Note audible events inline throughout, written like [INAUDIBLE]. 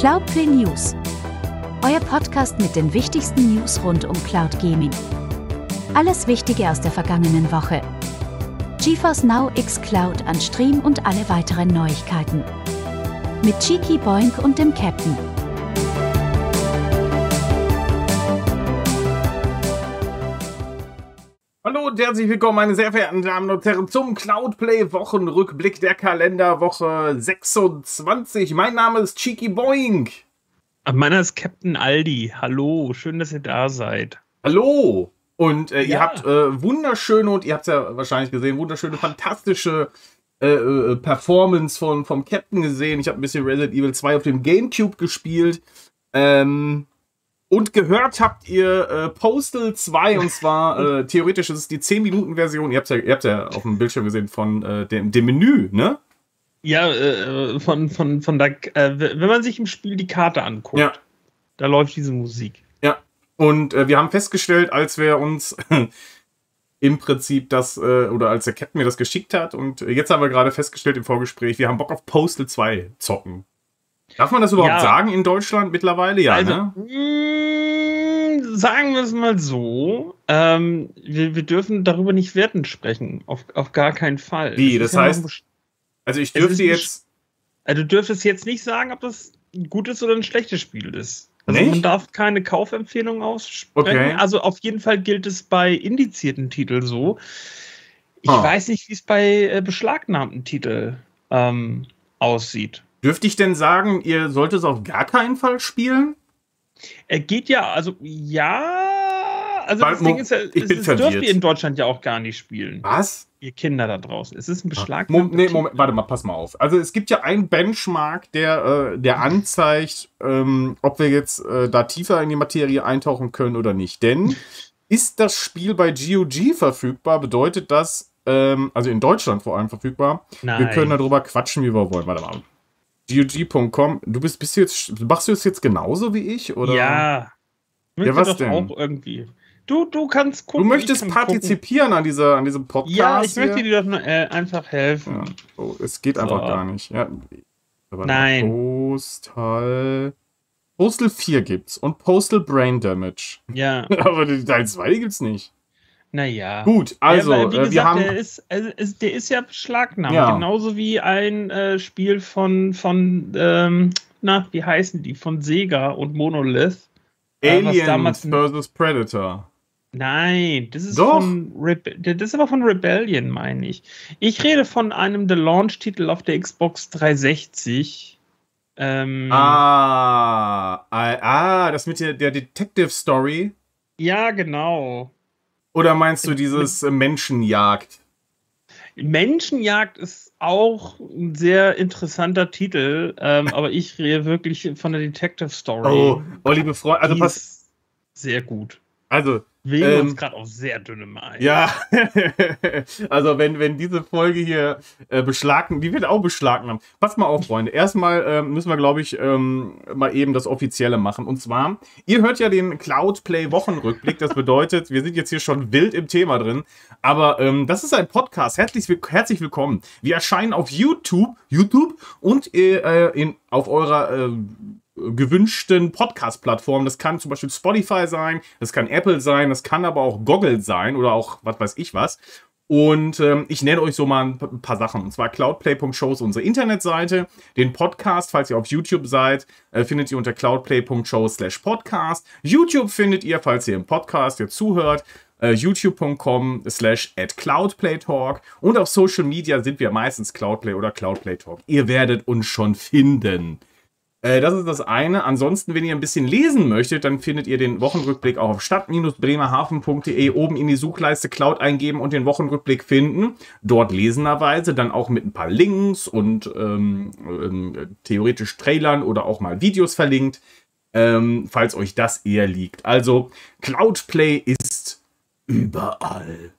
Cloudplay News. Euer Podcast mit den wichtigsten News rund um Cloud Gaming. Alles Wichtige aus der vergangenen Woche. GeForce Now X Cloud an Stream und alle weiteren Neuigkeiten. Mit Cheeky Boink und dem Captain. Herzlich willkommen, meine sehr verehrten Damen und Herren, zum Cloudplay Wochenrückblick der Kalenderwoche 26. Mein Name ist Cheeky Boink. Meiner ist Captain Aldi. Hallo, schön, dass ihr da seid. Hallo. Und äh, Ja. ihr habt äh, wunderschöne, und ihr habt es ja wahrscheinlich gesehen, wunderschöne, fantastische äh, äh, Performance von, vom Captain gesehen. Ich habe ein bisschen Resident Evil 2 auf dem Gamecube gespielt. Ähm, und gehört habt ihr äh, Postal 2, und zwar äh, theoretisch ist es die 10-Minuten-Version. Ihr habt ja, ihr habt ja auf dem Bildschirm gesehen von äh, dem, dem Menü, ne? Ja, äh, von, von, von der, äh, wenn man sich im Spiel die Karte anguckt, Ja. da läuft diese Musik. Ja. Und äh, wir haben festgestellt, als wir uns [LAUGHS] im Prinzip das, äh, oder als der Captain mir das geschickt hat, und jetzt haben wir gerade festgestellt im Vorgespräch, wir haben Bock auf Postal 2 zocken. Darf man das überhaupt Ja. sagen in Deutschland mittlerweile? Ja, also, ne? mh, sagen wir es mal so, ähm, wir, wir dürfen darüber nicht wertend sprechen. Auf, auf gar keinen Fall. Wie? Das noch heißt- Also ich dürfte jetzt. Also du dürftest jetzt nicht sagen, ob das ein gutes oder ein schlechtes Spiel ist. Also Nicht? man darf keine Kaufempfehlung aussprechen. Okay. Also auf jeden Fall gilt es bei indizierten Titeln so. Ich Ah. weiß nicht, wie es bei äh, beschlagnahmten Titeln ähm, aussieht. Dürfte ich denn sagen, ihr solltet es auf gar keinen Fall spielen? Er geht ja, also ja, also Weil, das Ding Mo- ist ja, ich es, es dürft ihr in Deutschland ja auch gar nicht spielen. Was? Ihr Kinder da draußen. Es ist ein Mo beschlagnahmter nee. Moment, warte mal, pass mal auf. Also es gibt ja einen Benchmark, der, äh, der anzeigt, ähm, ob wir jetzt äh, da tiefer in die Materie eintauchen können oder nicht. Denn ist das Spiel bei GOG verfügbar, bedeutet das, ähm, also in Deutschland vor allem verfügbar, wir Nein. können darüber quatschen, wie wir wollen. Warte mal. GOG.com, du bist, bist du jetzt, machst du es jetzt genauso wie ich? Oder? Ja. Möchte was denn? auch irgendwie. Du, du kannst Du gucken. möchtest ich kann gucken. partizipieren an, dieser, an diesem Podcast? Ja, ich hier? möchte dir doch nur, äh, einfach helfen. Ja. Oh, es geht einfach So. gar nicht. Ja. Aber Nein. Postal. Postal 4 gibt's und Postal Brain Damage. Ja, [LAUGHS] Aber den Teil 2 gibt's nicht. Naja. Gut, also, ja, äh, gesagt, wir haben. der, ist, also, ist, der ist ja beschlagnahmt. Ja. Genauso wie ein äh, Spiel von, von ähm, na, wie heißen die? Von Sega und Monolith. Aliens vs. Predator. Nein, das ist Doch. von Rebe das ist aber von Rebellion, meine ich. Ich rede von einem der Launch-Titel auf der Xbox 360. Ähm, Ah, ah, ah, das mit der, der Detective Story. Ja, genau. Oder meinst du dieses äh, Menschenjagd? Menschenjagd ist auch ein sehr interessanter Titel, ähm, [LAUGHS] aber ich rede wirklich von der Detective Story. Oh, oh liebe Freunde, also pass, ist sehr gut. Also Wir Ähm, uns gerade auf sehr dünnem Eis. Ja, [LAUGHS] also wenn, wenn diese Folge hier äh, beschlagen, die wird auch beschlagnahmt. Pass mal auf, Freunde. Erstmal ähm, müssen wir, glaube ich, ähm, mal eben das Offizielle machen. Und zwar, ihr hört ja den Cloudplay Wochenrückblick. Das bedeutet, wir sind jetzt hier schon wild im Thema drin. Aber ähm, das ist ein Podcast. Herzlich, will- herzlich willkommen. Wir erscheinen auf YouTube, YouTube und äh, in, auf eurer äh, gewünschten Podcast-Plattformen. Das kann zum Beispiel Spotify sein, das kann Apple sein, das kann aber auch Goggle sein oder auch was weiß ich was. Und ähm, ich nenne euch so mal ein paar Sachen. Und zwar cloudplay.show ist unsere Internetseite. Den Podcast, falls ihr auf YouTube seid, äh, findet ihr unter cloudplay.show slash podcast. YouTube findet ihr, falls ihr im Podcast jetzt zuhört, äh, youtube.com slash at cloudplaytalk. Und auf Social Media sind wir meistens Cloudplay oder Cloudplaytalk. Ihr werdet uns schon finden. Äh, das ist das eine. Ansonsten, wenn ihr ein bisschen lesen möchtet, dann findet ihr den Wochenrückblick auch auf stadt-bremerhaven.de oben in die Suchleiste Cloud eingeben und den Wochenrückblick finden. Dort lesenderweise, dann auch mit ein paar Links und ähm, ähm, theoretisch Trailern oder auch mal Videos verlinkt, ähm, falls euch das eher liegt. Also, Cloudplay ist überall.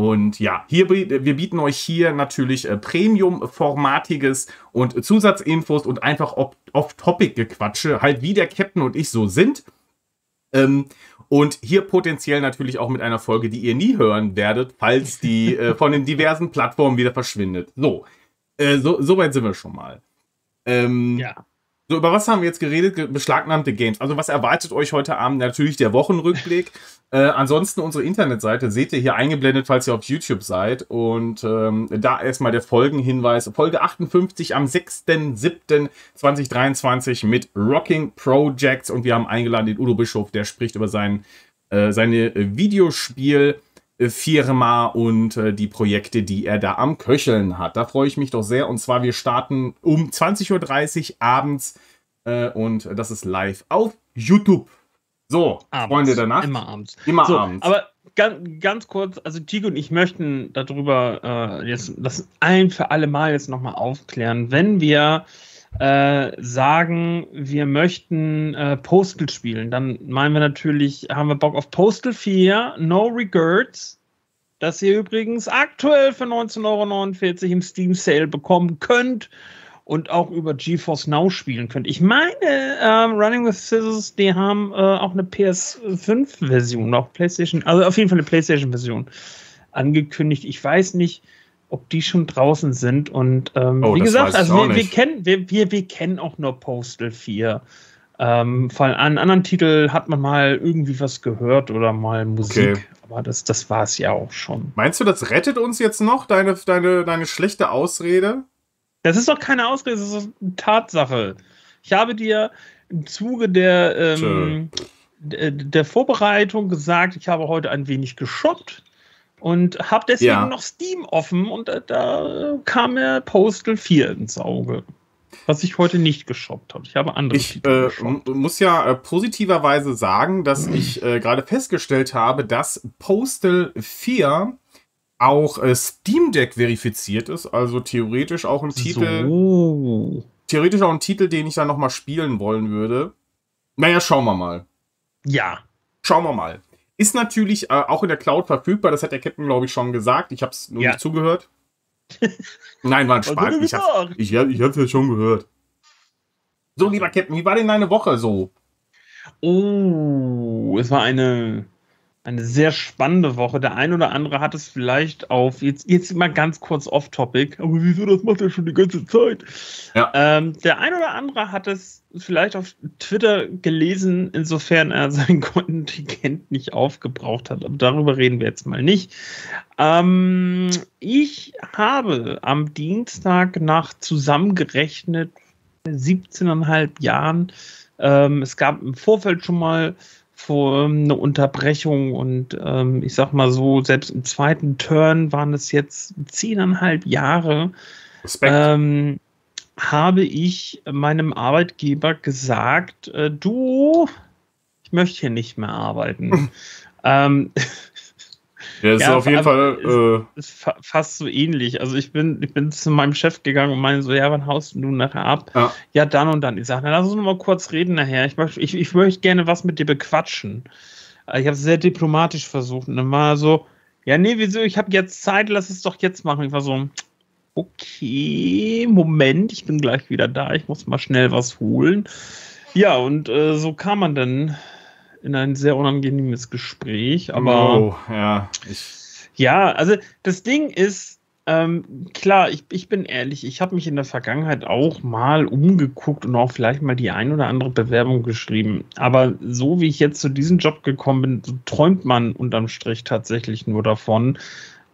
Und ja, hier, wir bieten euch hier natürlich äh, Premium-formatiges und Zusatzinfos und einfach op- off-topic-Gequatsche, halt wie der Captain und ich so sind. Ähm, und hier potenziell natürlich auch mit einer Folge, die ihr nie hören werdet, falls die äh, [LAUGHS] von den diversen Plattformen wieder verschwindet. So, äh, so, so weit sind wir schon mal. Ähm, Ja. So, über was haben wir jetzt geredet? Beschlagnahmte Games. Also, was erwartet euch heute Abend? Natürlich der Wochenrückblick. [LAUGHS] äh, ansonsten unsere Internetseite seht ihr hier eingeblendet, falls ihr auf YouTube seid. Und ähm, da erstmal der Folgenhinweis. Folge 58 am 6.7.2023 mit Rocking Projects. Und wir haben eingeladen den Udo Bischof, der spricht über sein, äh, seine Videospiel- Firma und äh, die Projekte, die er da am Köcheln hat. Da freue ich mich doch sehr. Und zwar, wir starten um 20.30 Uhr abends äh, und das ist live auf YouTube. So, abends, Freunde der Nacht. Immer abends. Immer so, abends. Aber ganz, ganz kurz, also Tigo und ich möchten darüber äh, jetzt das ein für alle Mal jetzt nochmal aufklären. Wenn wir äh, sagen, wir möchten äh, Postal spielen, dann meinen wir natürlich, haben wir Bock auf Postal 4, No Regrets, das ihr übrigens aktuell für 19,49 Euro im Steam Sale bekommen könnt und auch über GeForce Now spielen könnt. Ich meine, ähm, Running with Scissors, die haben äh, auch eine PS5-Version, auch PlayStation, also auf jeden Fall eine PlayStation-Version angekündigt. Ich weiß nicht, ob die schon draußen sind. Und ähm, oh, wie gesagt, also wir, wir, kennen, wir, wir, wir kennen auch nur Postal 4. Ähm, von an anderen Titel hat man mal irgendwie was gehört oder mal Musik. Okay. Aber das, das war es ja auch schon. Meinst du, das rettet uns jetzt noch, deine, deine, deine schlechte Ausrede? Das ist doch keine Ausrede, das ist eine Tatsache. Ich habe dir im Zuge der, ähm, der Vorbereitung gesagt, ich habe heute ein wenig geshoppt und habe deswegen ja. noch Steam offen und da, da, kam mir Postal 4 ins Auge. Was ich heute nicht geshoppt habe. Ich habe andere Ich äh, muss ja äh, positiverweise sagen, dass ich äh, gerade festgestellt habe, dass Postal 4 auch äh, Steam Deck verifiziert ist. Also theoretisch auch ein Titel. So. Theoretisch auch ein Titel, den ich dann nochmal spielen wollen würde. Naja, schauen wir mal. Ja. Schauen wir mal. Ist natürlich äh, auch in der Cloud verfügbar, das hat der Captain, glaube ich, schon gesagt. Ich habe es nur ja. nicht zugehört. [LAUGHS] Nein, war ein Spaß. Ich habe ich, ich hab's ja schon gehört. So, lieber Captain, wie war denn deine Woche so? Oh, es war eine eine sehr spannende Woche. Der ein oder andere hat es vielleicht auf, jetzt, jetzt mal ganz kurz off-topic, aber wieso, das macht er schon die ganze Zeit. Ja. Ähm, der ein oder andere hat es vielleicht auf Twitter gelesen, insofern er sein [LAUGHS] Kontingent nicht aufgebraucht hat. Aber darüber reden wir jetzt mal nicht. Ähm, ich habe am Dienstag nach zusammengerechnet 17,5 Jahren, ähm, es gab im Vorfeld schon mal vor ähm, eine Unterbrechung und ähm, ich sag mal so, selbst im zweiten Turn waren es jetzt zehneinhalb Jahre. Ähm, habe ich meinem Arbeitgeber gesagt, äh, du, ich möchte hier nicht mehr arbeiten. [LAUGHS] ähm, ja, das ja, ist auf jeden Fall. Äh, ist, ist fast so ähnlich. Also ich bin, ich bin zu meinem Chef gegangen und meine so, ja, wann haust du nachher ab? Ja, ja dann und dann. Ich sage, lass uns noch mal kurz reden nachher. Ich möchte, ich, ich möchte gerne was mit dir bequatschen. Ich habe es sehr diplomatisch versucht. Und dann war so, ja, nee, wieso? Ich habe jetzt Zeit, lass es doch jetzt machen. Ich war so, okay, Moment, ich bin gleich wieder da. Ich muss mal schnell was holen. Ja, und äh, so kam man dann in ein sehr unangenehmes Gespräch. Aber oh, ja, ja, also das Ding ist, ähm, klar, ich, ich bin ehrlich, ich habe mich in der Vergangenheit auch mal umgeguckt und auch vielleicht mal die ein oder andere Bewerbung geschrieben. Aber so wie ich jetzt zu diesem Job gekommen bin, so träumt man unterm Strich tatsächlich nur davon,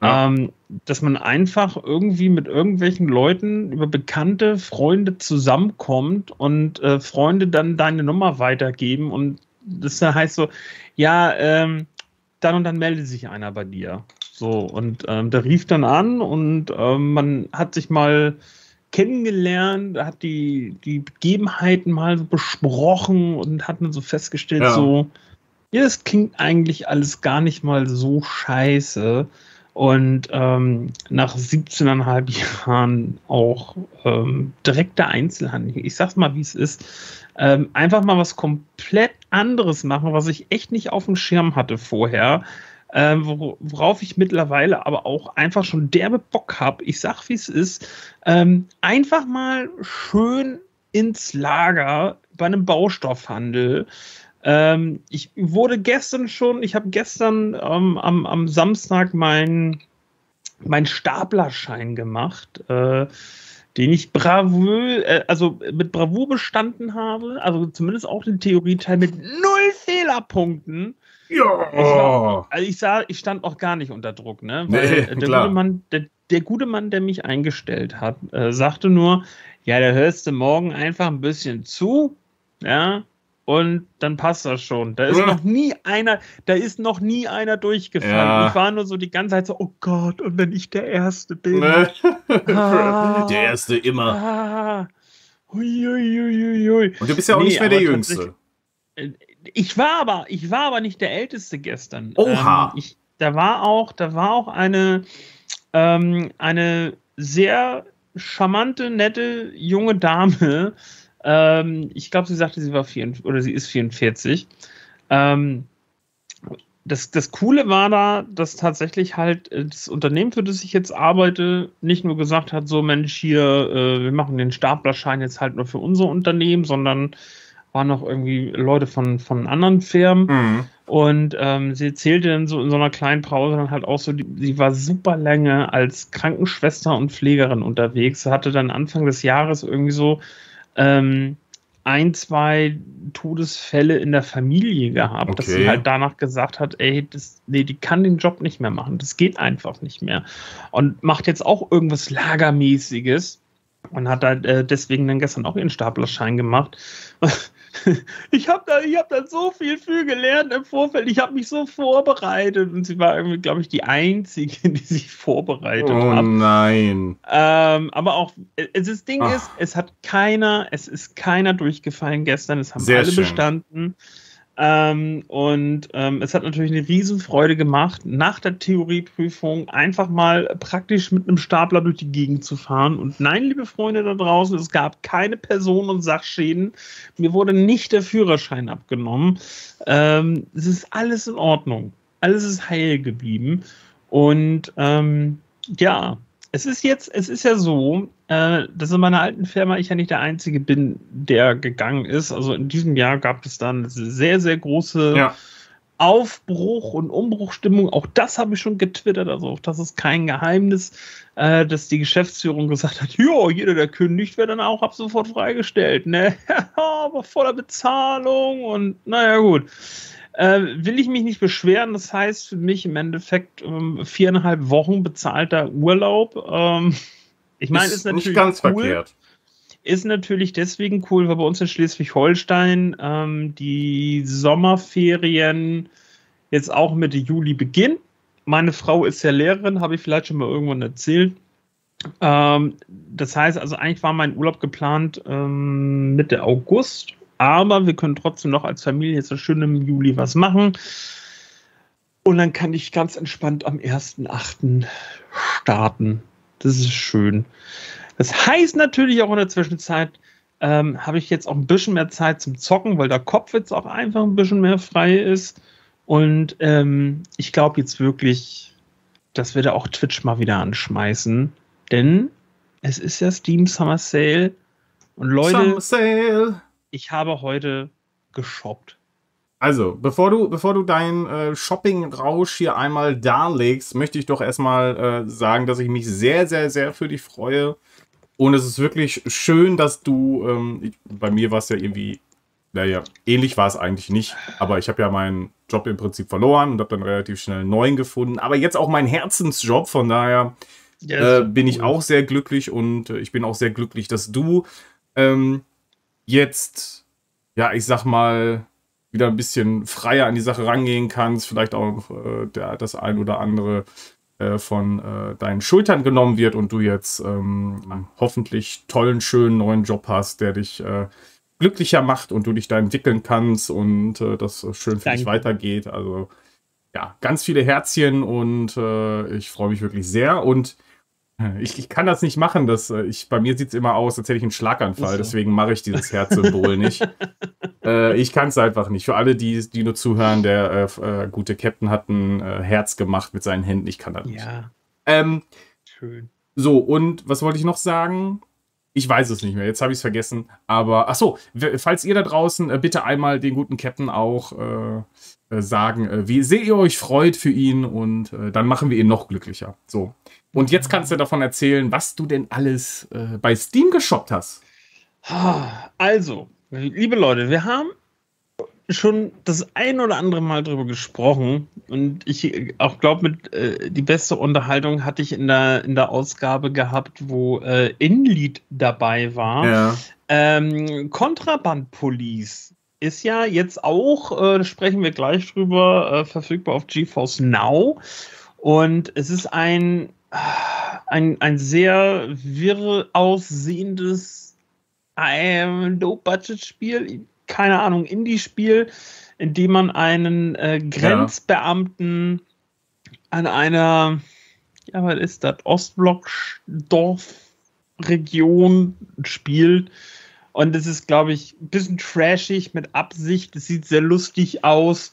ja. ähm, dass man einfach irgendwie mit irgendwelchen Leuten über bekannte Freunde zusammenkommt und äh, Freunde dann deine Nummer weitergeben und das heißt so, ja, ähm, dann und dann meldet sich einer bei dir. So, und ähm, der rief dann an und ähm, man hat sich mal kennengelernt, hat die, die Begebenheiten mal besprochen und hat dann so festgestellt, ja. so, ja, das klingt eigentlich alles gar nicht mal so scheiße. Und ähm, nach 17,5 Jahren auch ähm, direkter Einzelhandel, ich sag's mal, wie es ist, ähm, einfach mal was komplett anderes machen, was ich echt nicht auf dem Schirm hatte vorher. Ähm, worauf ich mittlerweile aber auch einfach schon derbe Bock habe. Ich sag, wie es ist. Ähm, einfach mal schön ins Lager bei einem Baustoffhandel. Ähm, ich wurde gestern schon, ich habe gestern ähm, am, am Samstag meinen mein Staplerschein gemacht. Äh, den ich bravour, äh, also mit Bravour bestanden habe, also zumindest auch den Theorieteil mit null Fehlerpunkten. Ja. Ich war, also ich sah, ich stand auch gar nicht unter Druck, ne? Weil nee, der, klar. Gute Mann, der, der, gute Mann, der mich eingestellt hat, äh, sagte nur, ja, da hörst du morgen einfach ein bisschen zu, ja, und dann passt das schon. Da ist noch nie einer, da ist noch nie einer durchgefallen. Ja. Ich war nur so die ganze Zeit so, oh Gott, und wenn ich der Erste bin. Ne? [LAUGHS] Ah, der Erste immer. Ah, hui, hui, hui, und du bist ja auch nee, nicht mehr der Jüngste. Äh, ich war aber, ich war aber nicht der Älteste gestern. Oha. Ähm, ich, da war auch, da war auch eine, ähm, eine sehr charmante, nette junge Dame, ähm, ich glaube, sie sagte, sie war 44 oder sie ist 44. Ähm, das, das Coole war da, dass tatsächlich halt äh, das Unternehmen, für das ich jetzt arbeite, nicht nur gesagt hat, so Mensch, hier, äh, wir machen den Staplerschein jetzt halt nur für unser Unternehmen, sondern waren noch irgendwie Leute von, von anderen Firmen. Mhm. Und ähm, sie erzählte dann so in so einer kleinen Pause dann halt auch so, die, sie war super lange als Krankenschwester und Pflegerin unterwegs. Sie hatte dann Anfang des Jahres irgendwie so ähm, ein, zwei Todesfälle in der Familie gehabt, okay. dass sie halt danach gesagt hat, ey, das, nee, die kann den Job nicht mehr machen, das geht einfach nicht mehr. Und macht jetzt auch irgendwas Lagermäßiges und hat da äh, deswegen dann gestern auch ihren Staplerschein gemacht. [LAUGHS] ich habe da, hab da so viel für gelernt im Vorfeld. Ich habe mich so vorbereitet und sie war irgendwie, glaube ich, die Einzige, [LAUGHS] die sich vorbereitet oh, hat. Oh nein. Ähm, aber auch, äh, das Ding Ach. ist, es hat keiner, es ist keiner durchgefallen gestern. Es haben Sehr alle schön. bestanden. Ähm, und ähm, es hat natürlich eine Riesenfreude gemacht, nach der Theorieprüfung einfach mal praktisch mit einem Stapler durch die Gegend zu fahren. Und nein, liebe Freunde da draußen, es gab keine Personen- und Sachschäden. Mir wurde nicht der Führerschein abgenommen. Ähm, es ist alles in Ordnung. Alles ist heil geblieben. Und ähm, ja, es ist jetzt, es ist ja so, äh, dass in meiner alten Firma ich ja nicht der Einzige bin, der gegangen ist. Also in diesem Jahr gab es dann sehr, sehr große ja. Aufbruch und Umbruchstimmung. Auch das habe ich schon getwittert. Also auch das ist kein Geheimnis, äh, dass die Geschäftsführung gesagt hat, ja, jeder, der kündigt, wird dann auch ab sofort freigestellt. Ne? [LAUGHS] Aber voller Bezahlung und naja, gut. Äh, will ich mich nicht beschweren. Das heißt für mich im Endeffekt ähm, viereinhalb Wochen bezahlter Urlaub. Ähm, ich meine, ist, ist natürlich nicht ganz cool. verkehrt. Ist natürlich deswegen cool, weil bei uns in Schleswig-Holstein ähm, die Sommerferien jetzt auch Mitte Juli beginnen. Meine Frau ist ja Lehrerin, habe ich vielleicht schon mal irgendwann erzählt. Ähm, das heißt also, eigentlich war mein Urlaub geplant ähm, Mitte August aber wir können trotzdem noch als Familie so schön im Juli was machen. Und dann kann ich ganz entspannt am 1.8. starten. Das ist schön. Das heißt natürlich auch in der Zwischenzeit ähm, habe ich jetzt auch ein bisschen mehr Zeit zum Zocken, weil der Kopf jetzt auch einfach ein bisschen mehr frei ist. Und ähm, ich glaube jetzt wirklich, dass wir da auch Twitch mal wieder anschmeißen. Denn es ist ja Steam Summer Sale. Und Leute, Summer Sale ich habe heute geshoppt. Also, bevor du, bevor du deinen äh, Shopping-Rausch hier einmal darlegst, möchte ich doch erstmal äh, sagen, dass ich mich sehr, sehr, sehr für dich freue. Und es ist wirklich schön, dass du, ähm, ich, bei mir war es ja irgendwie, naja, ähnlich war es eigentlich nicht, aber ich habe ja meinen Job im Prinzip verloren und habe dann relativ schnell einen neuen gefunden. Aber jetzt auch mein Herzensjob, von daher äh, bin ich auch sehr glücklich und äh, ich bin auch sehr glücklich, dass du ähm, jetzt, ja, ich sag mal, wieder ein bisschen freier an die Sache rangehen kannst, vielleicht auch äh, der, das ein oder andere äh, von äh, deinen Schultern genommen wird und du jetzt ähm, hoffentlich tollen, schönen neuen Job hast, der dich äh, glücklicher macht und du dich da entwickeln kannst und äh, das schön für Danke. dich weitergeht. Also ja, ganz viele Herzchen und äh, ich freue mich wirklich sehr und ich, ich, kann das nicht machen. Das, äh, ich, bei mir sieht es immer aus, als hätte ich einen Schlaganfall. So. Deswegen mache ich dieses Herzsymbol nicht. [LAUGHS] Äh, ich kann es einfach nicht. Für alle, die, die nur zuhören, der äh, äh, gute Captain hat ein äh, Herz gemacht mit seinen Händen. Ich kann das nicht. Ja. Ähm, Schön. So, und was wollte ich noch sagen? Ich weiß es nicht mehr, jetzt habe ich es vergessen. Aber, ach so, falls ihr da draußen äh, bitte einmal den guten Captain auch sagen, wie sehr ihr euch freut für ihn und dann machen wir ihn noch glücklicher. So. Und jetzt kannst du davon erzählen, was du denn alles äh, bei Steam geshoppt hast. Also, liebe Leute, wir haben schon das ein oder andere Mal drüber gesprochen und ich auch glaube, mit äh, die beste Unterhaltung hatte ich in der, in der Ausgabe gehabt, wo äh, Inlied dabei war. Ja. Ähm, Kontraband Police ist ja jetzt auch, äh, sprechen wir gleich drüber, äh, verfügbar auf GeForce Now. Und es ist ein, ein, ein sehr wirr aussehendes Low-Budget-Spiel keine Ahnung, Indie-Spiel, in dem man einen äh, Grenzbeamten ja. an einer, ja, was ist das, Ostblock-Dorfregion spielt. Und es ist, glaube ich, ein bisschen trashig mit Absicht. Es sieht sehr lustig aus.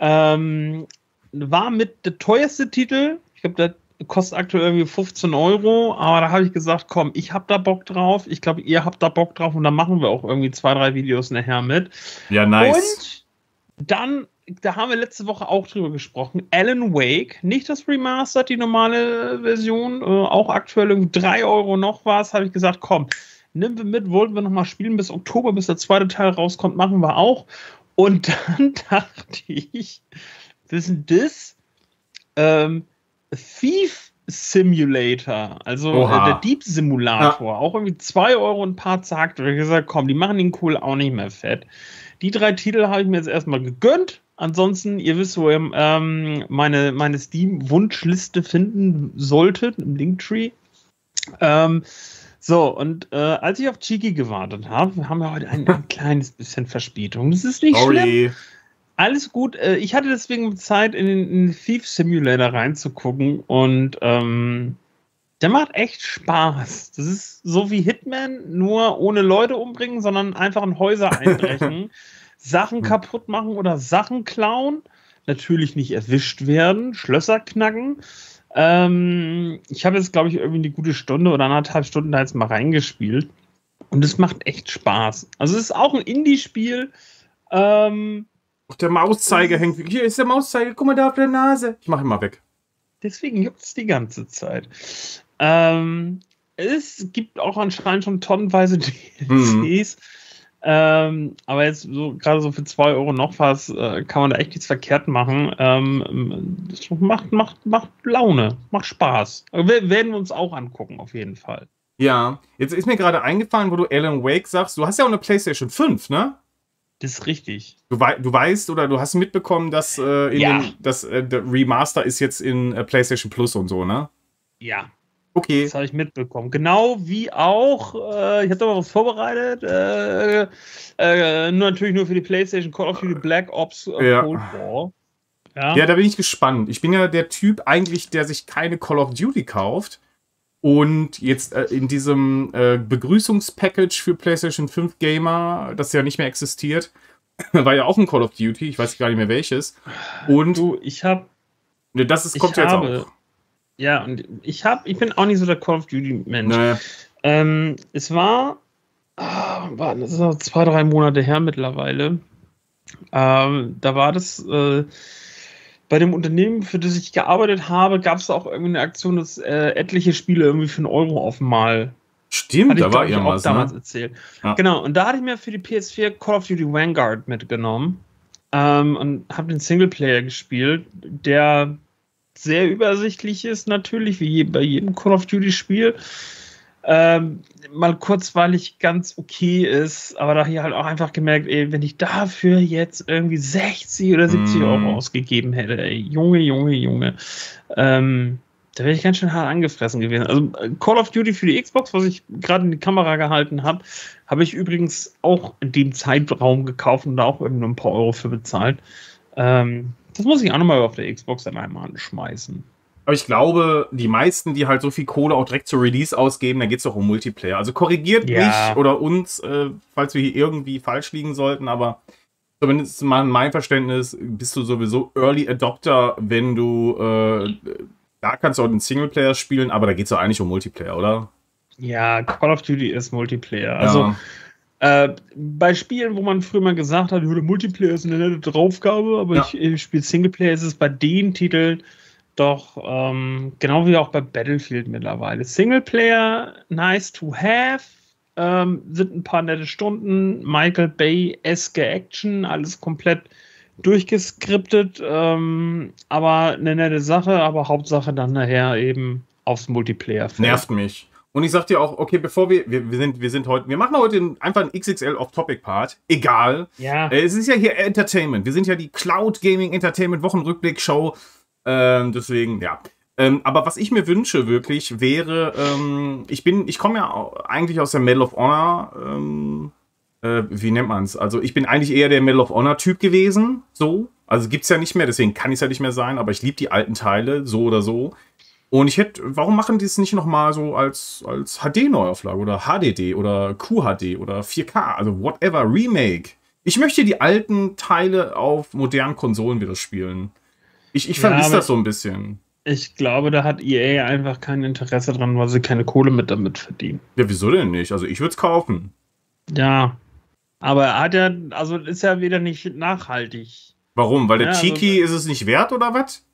Ähm, war mit der teuerste Titel. Ich glaube, der kostet aktuell irgendwie 15 Euro, aber da habe ich gesagt, komm, ich habe da Bock drauf, ich glaube, ihr habt da Bock drauf und dann machen wir auch irgendwie zwei, drei Videos nachher mit. Ja, nice. Und dann, da haben wir letzte Woche auch drüber gesprochen, Alan Wake, nicht das Remastered, die normale Version, äh, auch aktuell irgendwie 3 Euro noch was, habe ich gesagt, komm, nimm wir mit, wollten wir nochmal spielen bis Oktober, bis der zweite Teil rauskommt, machen wir auch. Und [LAUGHS] dann dachte ich, wissen das? Ähm, Thief Simulator, also äh, der Deep Simulator, ja. auch irgendwie 2 Euro und ein paar zagt. Und ich gesagt, komm, die machen den cool auch nicht mehr fett. Die drei Titel habe ich mir jetzt erstmal gegönnt. Ansonsten, ihr wisst, wo ihr ähm, meine, meine Steam-Wunschliste finden solltet, im Linktree. Ähm, so, und äh, als ich auf Chiki gewartet habe, haben wir heute ein, ein [LAUGHS] kleines bisschen Verspätung. Das ist nicht Sorry. schlimm alles gut. Äh, ich hatte deswegen Zeit, in den, Thief Simulator reinzugucken und ähm, der macht echt Spaß. Das ist so wie Hitman, nur ohne Leute umbringen, sondern einfach in Häuser [LAUGHS] einbrechen, Sachen hm. kaputt machen oder Sachen klauen. Natürlich nicht erwischt werden, Schlösser knacken. Ähm, ich habe jetzt, glaube ich, irgendwie eine gute Stunde oder anderthalb Stunden da jetzt mal reingespielt. Und es macht echt Spaß. Also es ist auch ein Indie-Spiel. Ähm, auch der Mauszeiger hängt. Hier ist der Mauszeiger, guck mal da auf der Nase. Ich mache ihn mal weg. Deswegen juckt es die ganze Zeit. Ähm, es gibt auch anscheinend schon tonnenweise [LAUGHS] DLCs. Mhm. Ähm, aber jetzt so gerade so für 2 Euro noch was äh, kann man da echt nichts verkehrt machen. Ähm, macht, macht, macht Laune, macht Spaß. Wir werden wir uns auch angucken, auf jeden Fall. Ja, jetzt ist mir gerade eingefallen, wo du Alan Wake sagst, du hast ja auch eine PlayStation 5, ne? Das ist richtig. Du, wei du weißt oder du hast mitbekommen, dass, äh, ja. den, dass äh, der Remaster ist jetzt in äh, PlayStation Plus und so, ne? Ja. Okay. Das habe ich mitbekommen. Genau wie auch, äh, ich habe da mal was vorbereitet, äh, äh, nur natürlich nur für die PlayStation Call of Duty Black Ops ja. Cold War. Ja. ja, da bin ich gespannt. Ich bin ja der Typ eigentlich, der sich keine Call of Duty kauft, und jetzt äh, in diesem äh, Begrüßungspackage für PlayStation 5 Gamer, das ja nicht mehr existiert, [LAUGHS] war ja auch ein Call of Duty, ich weiß gar nicht mehr welches. Und du, ich habe ne, das ist, kommt jetzt habe, auch. Ja, und ich habe ich bin auch nicht so der Call of Duty Mensch. Naja. Ähm, es war ah, war das ist noch zwei, drei Monate her mittlerweile. Ähm, da war das äh, bei dem Unternehmen, für das ich gearbeitet habe, gab es auch irgendwie eine Aktion, dass äh, etliche Spiele irgendwie für einen Euro auf mal. Stimmt, da war irgendwas. auch damals ne? erzählt. Ja. Genau, und da hatte ich mir für die PS4 Call of Duty Vanguard mitgenommen ähm, und habe den Singleplayer gespielt, der sehr übersichtlich ist, natürlich, wie bei jedem Call of Duty Spiel ähm, mal kurzweilig ganz okay ist, aber da hier halt auch einfach gemerkt, ey, wenn ich dafür jetzt irgendwie 60 oder 70 mm. Euro ausgegeben hätte, ey, Junge, Junge, Junge, ähm, da wäre ich ganz schön hart angefressen gewesen. Also Call of Duty für die Xbox, was ich gerade in die Kamera gehalten habe, habe ich übrigens auch in dem Zeitraum gekauft und da auch irgendwie nur ein paar Euro für bezahlt. Ähm, das muss ich auch nochmal auf der Xbox dann einmal anschmeißen. Aber ich glaube, die meisten, die halt so viel Kohle auch direkt zur Release ausgeben, da geht es doch um Multiplayer. Also korrigiert ja. mich oder uns, äh, falls wir hier irgendwie falsch liegen sollten, aber zumindest mal in meinem Verständnis bist du sowieso Early Adopter, wenn du, äh, da kannst du auch den Singleplayer spielen, aber da geht es doch eigentlich um Multiplayer, oder? Ja, Call of Duty ist Multiplayer. Also ja. äh, bei Spielen, wo man früher mal gesagt hat, Multiplayer ist eine nette Draufgabe, aber ja. ich, ich spiele Singleplayer, ist es bei den Titeln doch ähm, genau wie auch bei Battlefield mittlerweile. Singleplayer, nice to have, ähm, sind ein paar nette Stunden. Michael Bay, eske Action, alles komplett durchgeskriptet, ähm, aber eine nette Sache, aber Hauptsache dann nachher eben aufs Multiplayer. -Feld. Nervt mich. Und ich sag dir auch, okay, bevor wir, wir, wir sind, wir sind heute, wir machen heute einfach einen XXL Off-Topic-Part. Egal. Ja. Äh, es ist ja hier Entertainment. Wir sind ja die Cloud Gaming Entertainment Wochenrückblick-Show. Ähm, deswegen, ja. Ähm, aber was ich mir wünsche wirklich wäre, ähm, ich bin, ich komme ja eigentlich aus der Medal of Honor, ähm, äh, wie nennt man es? Also ich bin eigentlich eher der Medal of Honor Typ gewesen, so. Also gibt's ja nicht mehr, deswegen kann ich es ja nicht mehr sein, aber ich liebe die alten Teile, so oder so. Und ich hätte, warum machen die es nicht nochmal so als, als HD-Neuauflage oder HDD oder QHD oder 4K, also whatever, Remake? Ich möchte die alten Teile auf modernen Konsolen wieder spielen. Ich, ich vermisse ja, das so ein bisschen. Ich glaube, da hat EA einfach kein Interesse dran, weil sie keine Kohle mit damit verdienen. Ja, wieso denn nicht? Also ich würde es kaufen. Ja. Aber er hat ja, also ist ja wieder nicht nachhaltig. Warum? Weil der ja, Tiki also, ist es nicht wert oder was?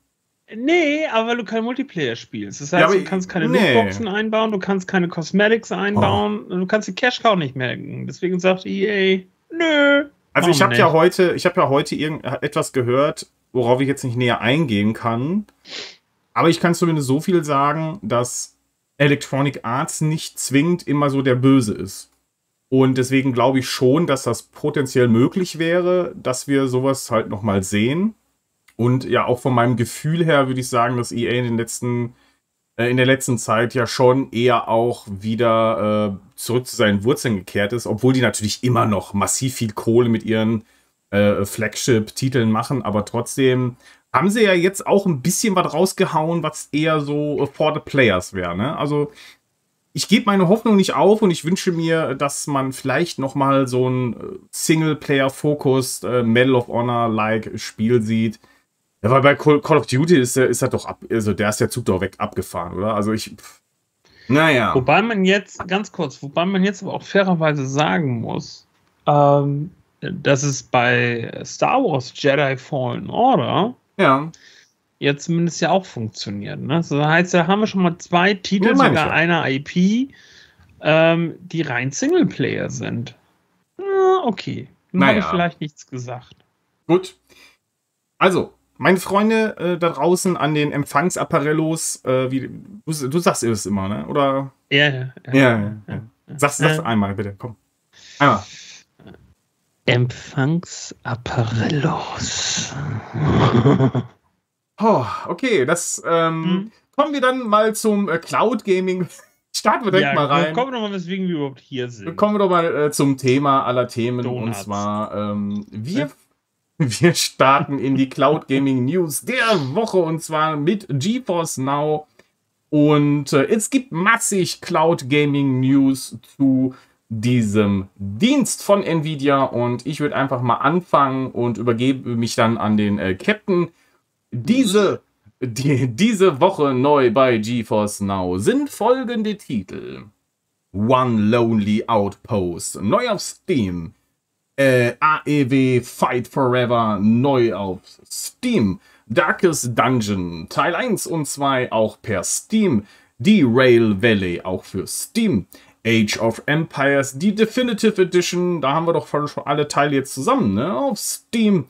Nee, aber weil du kein Multiplayer spielst. Das heißt, ja, du kannst keine nee. Lootboxen einbauen, du kannst keine Cosmetics einbauen, oh. du kannst die Cash Cow nicht merken. Deswegen sagt EA, nö. Also ich habe ja heute, ich habe ja heute irgend, etwas gehört, worauf ich jetzt nicht näher eingehen kann. Aber ich kann zumindest so viel sagen, dass Electronic Arts nicht zwingend immer so der Böse ist. Und deswegen glaube ich schon, dass das potenziell möglich wäre, dass wir sowas halt nochmal sehen. Und ja, auch von meinem Gefühl her würde ich sagen, dass EA in den letzten, in der letzten Zeit ja schon eher auch wieder äh, zurück zu seinen Wurzeln gekehrt ist, obwohl die natürlich immer noch massiv viel Kohle mit ihren äh, Flagship-Titeln machen, aber trotzdem haben sie ja jetzt auch ein bisschen was rausgehauen, was eher so for the players wäre. Ne? Also ich gebe meine Hoffnung nicht auf und ich wünsche mir, dass man vielleicht noch mal so ein äh, Singleplayer-Focused äh, Medal of Honor-like Spiel sieht. Ja, weil bei Call of Duty ist er ist doch ab, also der ist der Zug doch weg abgefahren, oder? Also ich, naja. Wobei man jetzt, ganz kurz, wobei man jetzt aber auch fairerweise sagen muss, ähm, dass es bei Star Wars Jedi Fallen Order ja. jetzt zumindest ja auch funktioniert. Ne? das heißt, da haben wir schon mal zwei Titel, ja, sogar einer IP, ähm, die rein Singleplayer sind. Ja, okay. Dann naja. habe ich vielleicht nichts gesagt. Gut. Also, meine Freunde äh, da draußen an den Empfangsapparellos, äh, wie, du, du, sagst es immer, ne? Oder? Ja, ja. ja, ja, ja. Sag's, sag's einmal, bitte, komm. Einmal. Empfangsapparellos. [LAUGHS] oh, okay, das ähm, hm? kommen wir dann mal zum äh, Cloud Gaming. [LAUGHS] Starten wir direkt mal rein. Kommen wir doch mal, weswegen wir überhaupt hier sind. Kommen wir doch mal äh, zum Thema aller Themen. Donuts. Und zwar, ähm, wir, [LAUGHS] wir starten in die Cloud Gaming News der Woche und zwar mit GeForce Now. Und äh, es gibt massig Cloud Gaming News zu diesem Dienst von Nvidia und ich würde einfach mal anfangen und übergebe mich dann an den äh, Captain. Diese, die, diese Woche neu bei GeForce Now sind folgende Titel. One Lonely Outpost, neu auf Steam. Äh, AEW Fight Forever, neu auf Steam. Darkest Dungeon, Teil 1 und 2 auch per Steam. Die Rail Valley auch für Steam. Age of Empires, die Definitive Edition, da haben wir doch schon alle Teile jetzt zusammen, ne? Auf Steam.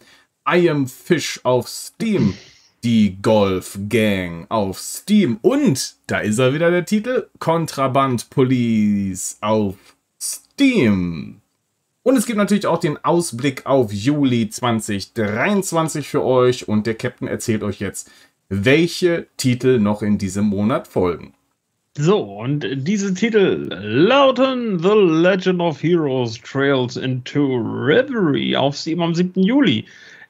I Am Fish auf Steam. Die Golf Gang auf Steam. Und da ist er wieder der Titel Kontraband Police auf Steam. Und es gibt natürlich auch den Ausblick auf Juli 2023 für euch. Und der Captain erzählt euch jetzt, welche Titel noch in diesem Monat folgen. So, und diese Titel lauten The Legend of Heroes Trails into Reverie auf Steam am 7. Juli.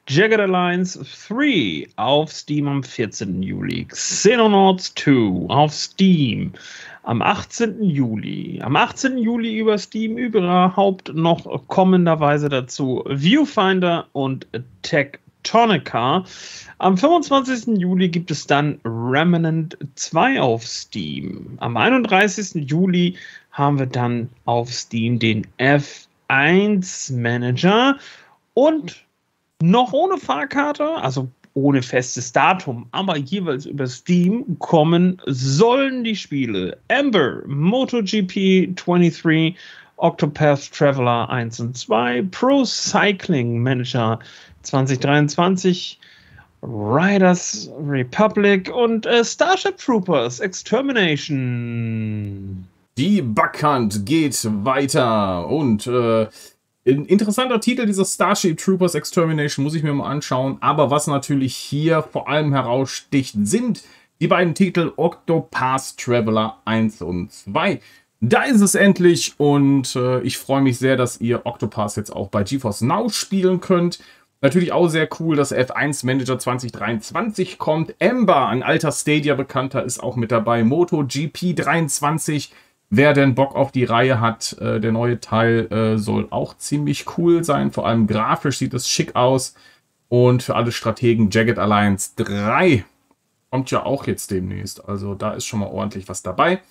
Jagged Alliance 3 auf Steam am 14. Juli. Xenonauts 2 auf Steam am 18. Juli. Am 18. Juli über Steam überhaupt noch kommenderweise dazu Viewfinder und Tectonica. Am 25. Juli gibt es dann Remnant 2 auf Steam. Am 31. Juli haben wir dann auf Steam den F1 Manager und noch ohne Fahrkarte, also ohne festes Datum, aber jeweils über Steam kommen sollen die Spiele Amber, MotoGP 23, Octopath Traveler 1 und 2, Pro Cycling Manager 2023, Riders Republic und äh, Starship Troopers Extermination. Die Backhand geht weiter und äh, ein interessanter Titel, dieser Starship Troopers Extermination, muss ich mir mal anschauen. Aber was natürlich hier vor allem heraussticht, sind die beiden Titel Octopath Traveler 1 und 2. Da ist es endlich und äh, ich freue mich sehr, dass ihr Octopath jetzt auch bei GeForce Now spielen könnt. Natürlich auch sehr cool, dass F1 Manager 2023 kommt. Ember, ein alter Stadia-Bekannter, ist auch mit dabei. Moto GP 23 Wer denn Bock auf die Reihe hat, äh, der neue Teil äh, soll auch ziemlich cool sein. Vor allem grafisch sieht es schick aus. Und für alle Strategen Jagged Alliance 3 kommt ja auch jetzt demnächst. Also da ist schon mal ordentlich was dabei.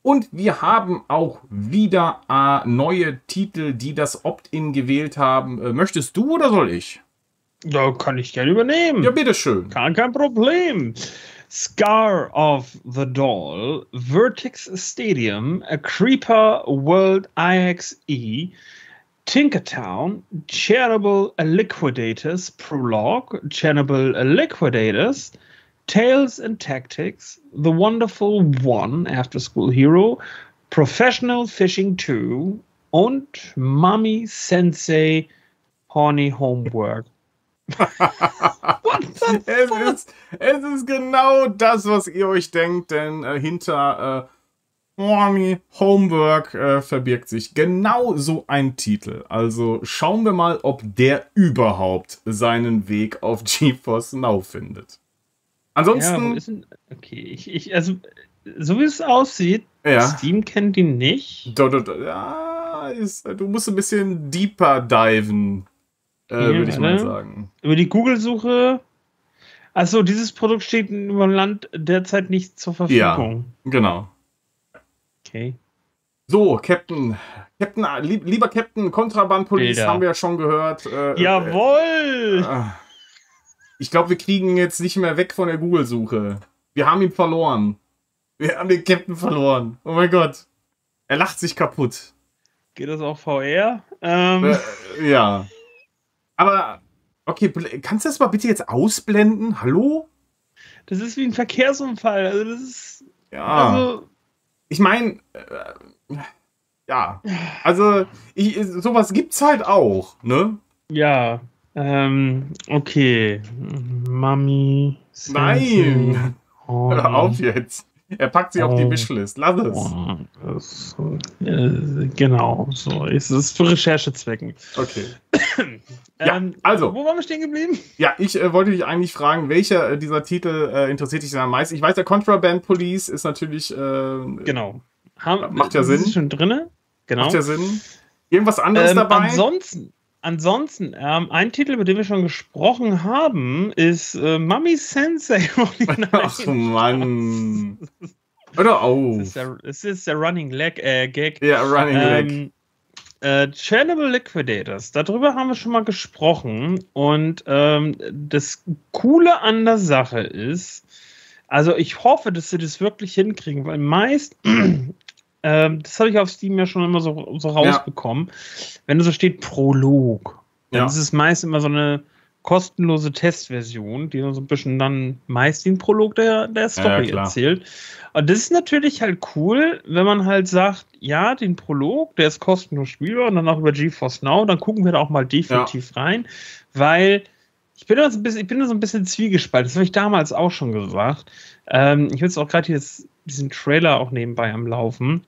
Und wir haben auch wieder äh, neue Titel, die das Opt-in gewählt haben. Äh, möchtest du oder soll ich? Da kann ich gerne übernehmen. Ja, bitteschön. Kein, kein Problem. Scar of the Doll, Vertex Stadium, A Creeper World IXE, Tinkertown, Chernobyl Liquidators Prologue, Chernobyl Liquidators, Tales and Tactics, The Wonderful One After School Hero, Professional Fishing 2 und Mummy Sensei Horny Homework. Es, ist, es ist genau das, was ihr euch denkt, denn äh, hinter äh, Homework äh, verbirgt sich genau so ein Titel. Also schauen wir mal, ob der überhaupt seinen Weg auf GeForce Now findet. Ansonsten. Ja, okay, ich, ich, also, so wie es aussieht, ja. Steam kennt ihn nicht. Do, do, do, ja, ist, du musst ein bisschen deeper diven äh, würde ich mal sagen. Über die Google-Suche. Achso, dieses Produkt steht im Land derzeit nicht zur Verfügung. Ja, genau. Okay. So, Captain. Captain, lieb, lieber Captain, Kontrabandpolice haben wir ja schon gehört. Äh, Jawohl! Äh, ich glaube, wir kriegen ihn jetzt nicht mehr weg von der Google-Suche. Wir haben ihn verloren. Wir haben den Captain verloren. Oh mein Gott. Er lacht sich kaputt. Geht das auch VR? Ähm. Äh, ja. Aber, okay, kannst du das mal bitte jetzt ausblenden? Hallo? Das ist wie ein Verkehrsunfall. Also, das ist. Ja. Also, ich meine, äh, ja. Also, ich, sowas gibt's halt auch, ne? Ja. Ähm, okay. Mami. Nein! Hör auf jetzt. Er packt sie oh. auf die. Wishlist. Lass es. Oh, das, äh, genau, so. Es ist für Recherchezwecken. Okay. Ja, ähm, also. Wo waren wir stehen geblieben? Ja, ich äh, wollte dich eigentlich fragen, welcher äh, dieser Titel äh, interessiert dich denn am meisten? Ich weiß, der Contraband Police ist natürlich. Äh, genau. Haben, macht ja Sinn. Ist schon drin. Genau. Macht ja Sinn. Irgendwas anderes ähm, dabei? Ansonsten, Ansonsten, ähm, ein Titel, über den wir schon gesprochen haben, ist äh, Mummy Sensei. [LAUGHS] Ach Mann. Oder auf. Es ist der, es ist der Running Leg, äh, Gag. Ja, Running ähm, Leg. Äh, Chernobyl Liquidators, darüber haben wir schon mal gesprochen. Und ähm, das Coole an der Sache ist, also ich hoffe, dass sie das wirklich hinkriegen, weil meist [CLEARS THROAT] ähm, das habe ich auf Steam ja schon immer so, so rausbekommen. Ja. Wenn da so steht Prolog, dann ja. ist es meist immer so eine kostenlose Testversion, die so ein bisschen dann meist den Prolog der, der Story ja, erzählt. Und das ist natürlich halt cool, wenn man halt sagt, ja, den Prolog, der ist kostenlos spielbar und dann auch über GeForce Now, dann gucken wir da auch mal definitiv ja. rein, weil ich bin da so ein bisschen, ich bin da so ein bisschen zwiegespalten. Das habe ich damals auch schon gesagt. Ähm, ich will jetzt auch gerade diesen Trailer auch nebenbei am Laufen.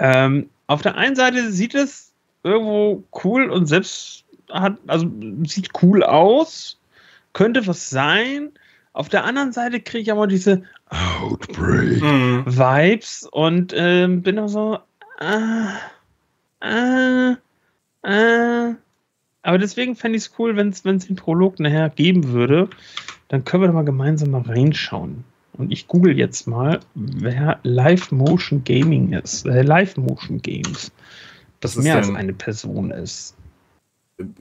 Ähm, auf der einen Seite sieht es irgendwo cool und selbst hat, also sieht cool aus, könnte was sein. Auf der anderen Seite kriege ich aber diese Outbreak-Vibes mhm. und ähm, bin auch so, äh, äh, äh, Aber deswegen fände ich es cool, wenn es den Prolog nachher geben würde. Dann können wir doch mal gemeinsam mal reinschauen. Und ich google jetzt mal, wer Live Motion Gaming ist. Äh, Live Motion Games. Das mehr als eine Person ist.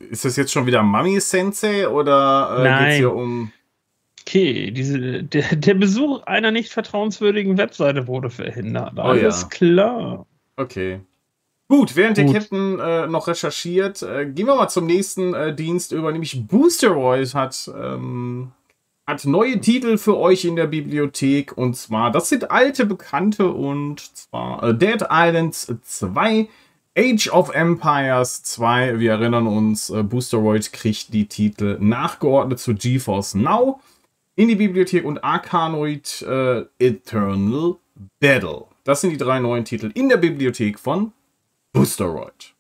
Ist das jetzt schon wieder Mami Sensei oder äh, geht es hier um. Okay, diese, der, der, Besuch einer nicht vertrauenswürdigen Webseite wurde verhindert. Oh, Alles ja. klar. Okay. Gut, während Gut. der Captain äh, noch recherchiert, äh, gehen wir mal zum nächsten äh, Dienst über, nämlich Boosteroid hat, ähm, hat neue Titel für euch in der Bibliothek und zwar, das sind alte Bekannte und zwar äh, Dead Islands 2, Age of Empires 2, wir erinnern uns, äh, Boosteroid kriegt die Titel nachgeordnet zu GeForce Now in die Bibliothek und Arcanoid äh, Eternal Battle. Das sind die drei neuen Titel in der Bibliothek von Boosteroid.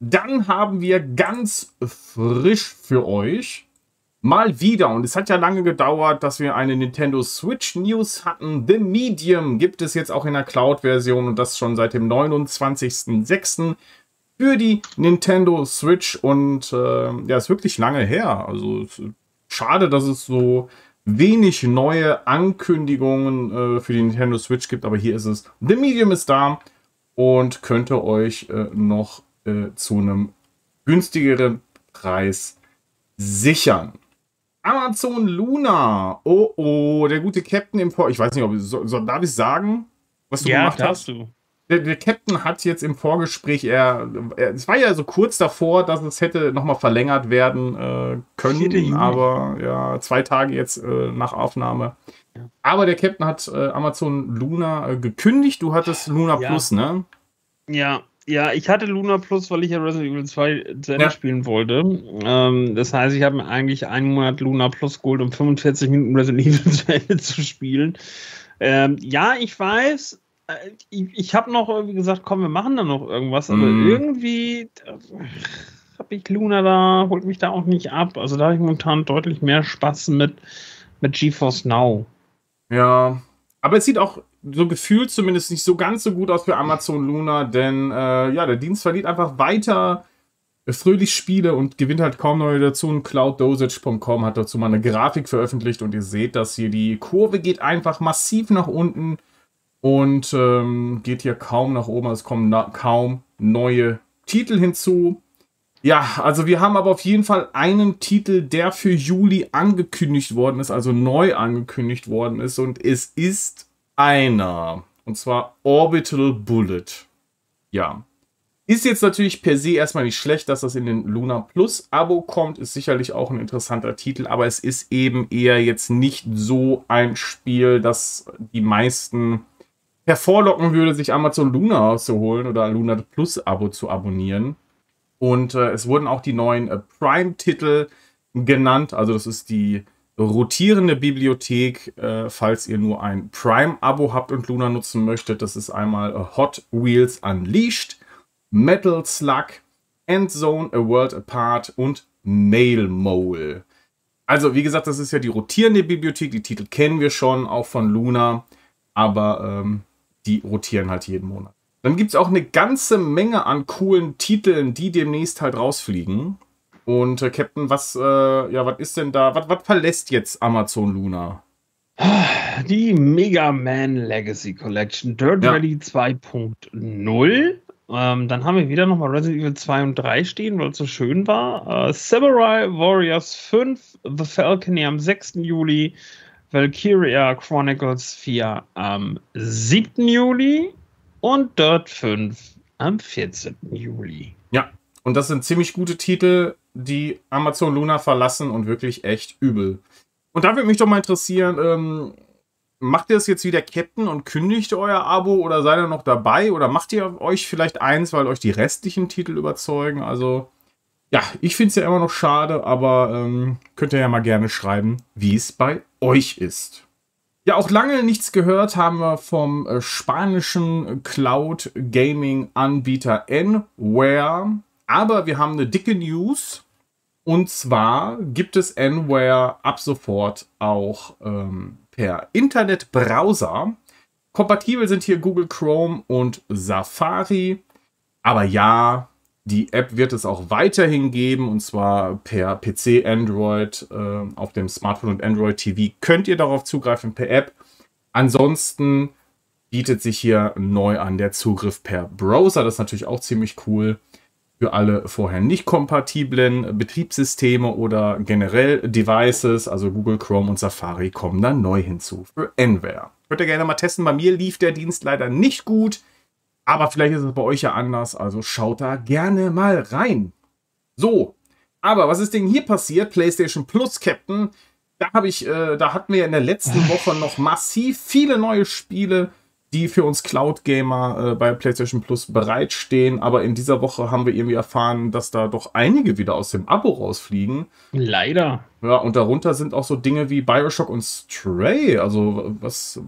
Dann haben wir ganz frisch für euch mal wieder, und es hat ja lange gedauert, dass wir eine Nintendo Switch News hatten. The Medium gibt es jetzt auch in der Cloud-Version und das schon seit dem 29.06. für die Nintendo Switch. Und äh, ja, ist wirklich lange her. Also schade, dass es so wenig neue Ankündigungen äh, für die Nintendo Switch gibt, aber hier ist es. The Medium ist da und könnte euch äh, noch äh, zu einem günstigeren Preis sichern. Amazon Luna. Oh, oh, der gute Captain im Vor... Ich weiß nicht, ob ich... So, so, darf ich sagen, was du ja, gemacht hast? Du. Der, der, Captain hat jetzt im Vorgespräch, er, er, es war ja so kurz davor, dass es hätte nochmal verlängert werden äh, können, aber ja, zwei Tage jetzt äh, nach Aufnahme. Ja. Aber der Captain hat äh, Amazon Luna äh, gekündigt. Du hattest Luna ja. Plus, ne? Ja, ja, ich hatte Luna Plus, weil ich ja Resident Evil 2 zu Ende ja. spielen wollte. Ähm, das heißt, ich habe mir eigentlich einen Monat Luna Plus geholt, um 45 Minuten Resident Evil [LAUGHS] zu Ende zu spielen. Ähm, ja, ich weiß, äh, ich, ich habe noch irgendwie gesagt, komm, wir machen da noch irgendwas, aber mm. irgendwie äh, habe ich Luna da, holt mich da auch nicht ab. Also da habe ich momentan deutlich mehr Spaß mit, mit GeForce Now. Ja, aber es sieht auch so gefühlt zumindest nicht so ganz so gut aus für Amazon Luna, denn äh, ja, der Dienst verliert einfach weiter fröhlich Spiele und gewinnt halt kaum neue dazu. Und clouddosage.com hat dazu mal eine Grafik veröffentlicht und ihr seht, dass hier die Kurve geht einfach massiv nach unten und ähm, geht hier kaum nach oben. Es kommen kaum neue Titel hinzu. Ja, also wir haben aber auf jeden Fall einen Titel, der für Juli angekündigt worden ist, also neu angekündigt worden ist und es ist einer. Und zwar Orbital Bullet. Ja. Ist jetzt natürlich per se erstmal nicht schlecht, dass das in den Luna Plus Abo kommt. Ist sicherlich auch ein interessanter Titel, aber es ist eben eher jetzt nicht so ein Spiel, das die meisten hervorlocken würde, sich Amazon Luna zu holen oder Luna Plus Abo zu abonnieren. Und äh, es wurden auch die neuen äh, Prime-Titel genannt. Also das ist die rotierende Bibliothek, äh, falls ihr nur ein Prime-Abo habt und Luna nutzen möchtet. Das ist einmal Hot Wheels Unleashed, Metal Slug, Endzone, A World Apart und Mail Mole. Also, wie gesagt, das ist ja die rotierende Bibliothek. Die Titel kennen wir schon, auch von Luna. Aber ähm, die rotieren halt jeden Monat. Dann gibt es auch eine ganze Menge an coolen Titeln, die demnächst halt rausfliegen. Und äh, Captain, was, äh, ja, was ist denn da? Was, verlässt jetzt Amazon Luna? Die Mega Man Legacy Collection Dirt ja. Rally 2.0. Ähm, dann haben wir wieder nochmal Resident Evil 2 und 3 stehen, weil es so schön war. Äh, Samurai Warriors 5, The Falcon am 6. Juli, Valkyria Chronicles 4 am 7. Juli und Dirt 5 am 14. Juli. Ja, und das sind ziemlich gute Titel die Amazon Luna verlassen und wirklich echt übel. Und da würde mich doch mal interessieren, ähm, macht ihr das jetzt wieder Captain und kündigt euer Abo oder seid ihr noch dabei oder macht ihr euch vielleicht eins, weil euch die restlichen Titel überzeugen? Also, ja, ich finde es ja immer noch schade, aber ähm, könnt ihr ja mal gerne schreiben, wie es bei euch ist. Ja, auch lange nichts gehört haben wir vom äh, spanischen Cloud Gaming Anbieter Nware. Aber wir haben eine dicke News. Und zwar gibt es Nware ab sofort auch ähm, per Internetbrowser. Kompatibel sind hier Google Chrome und Safari. Aber ja, Die App wird es auch weiterhin geben und zwar per PC, Android, äh, auf dem Smartphone und Android TV könnt ihr darauf zugreifen per App. Ansonsten bietet sich hier neu an der Zugriff per Browser. Das ist natürlich auch ziemlich cool für alle vorher nicht kompatiblen Betriebssysteme oder generell Devices, also Google Chrome und Safari, kommen dann neu hinzu für Enware. Könnt ihr gerne mal testen. Bei mir lief der Dienst leider nicht gut. Aber vielleicht ist es bei euch ja anders, also schaut da gerne mal rein. So, aber was ist denn hier passiert? PlayStation Plus Captain. Da habe ich, äh, da hatten wir in der letzten [LAUGHS] Woche noch massiv viele neue Spiele, die für uns Cloud Gamer äh, bei PlayStation Plus bereitstehen. Aber in dieser Woche haben wir irgendwie erfahren, dass da doch einige wieder aus dem Abo rausfliegen. Leider. Ja, und darunter sind auch so Dinge wie Bioshock und Stray. Also was,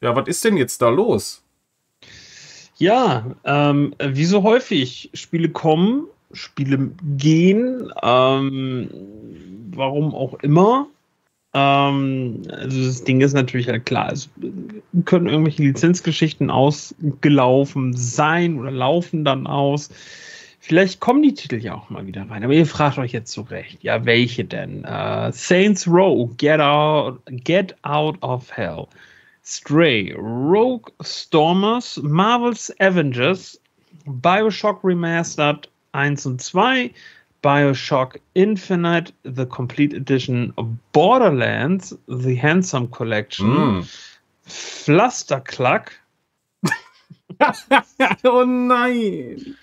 ja, was ist denn jetzt da los? Ja, ähm, wie so häufig, Spiele kommen, Spiele gehen, ähm, warum auch immer. Ähm, also das Ding ist natürlich halt klar, es können irgendwelche Lizenzgeschichten ausgelaufen sein oder laufen dann aus. Vielleicht kommen die Titel ja auch mal wieder rein, aber ihr fragt euch jetzt zurecht, ja, welche denn? Uh, Saints Row, Get Out, Get Out of Hell. Stray, Rogue Stormers, Marvel's Avengers, Bioshock Remastered 1 und 2, Bioshock Infinite, The Complete Edition, Borderlands, The Handsome Collection, mm. Flustercluck. [LAUGHS] oh nein!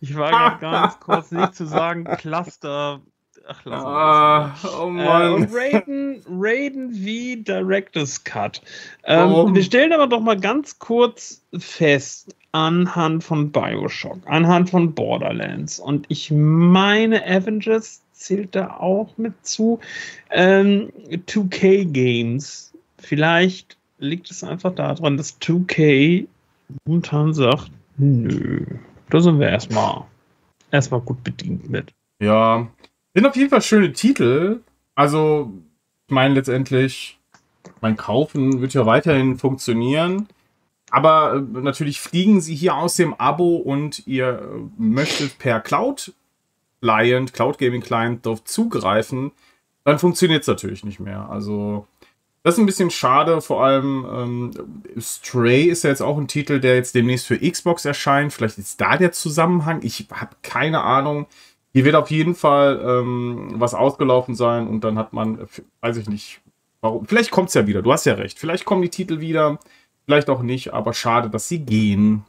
Ich war [LAUGHS] ganz kurz nicht zu sagen, Cluster Ach, lass ah, Oh Mann. Äh, und Raiden, Raiden V Director's Cut. Ähm, wir stellen aber doch mal ganz kurz fest, anhand von Bioshock, anhand von Borderlands. Und ich meine, Avengers zählt da auch mit zu. Ähm, 2K Games. Vielleicht liegt es einfach daran, dass 2K momentan sagt, nö, da sind wir erstmal erstmal gut bedient mit. Ja, sind auf jeden Fall schöne Titel. Also, ich meine letztendlich, mein Kaufen wird ja weiterhin funktionieren. Aber äh, natürlich fliegen sie hier aus dem Abo und ihr äh, möchtet per Cloud Client, Cloud Gaming Client darauf zugreifen, dann funktioniert es natürlich nicht mehr. Also, das ist ein bisschen schade. Vor allem ähm, Stray ist ja jetzt auch ein Titel, der jetzt demnächst für Xbox erscheint. Vielleicht ist da der Zusammenhang. Ich habe keine Ahnung. Hier wird auf jeden Fall ähm, was ausgelaufen sein und dann hat man, weiß ich nicht, warum. Vielleicht kommt es ja wieder, du hast ja recht. Vielleicht kommen die Titel wieder, vielleicht auch nicht, aber schade, dass sie gehen.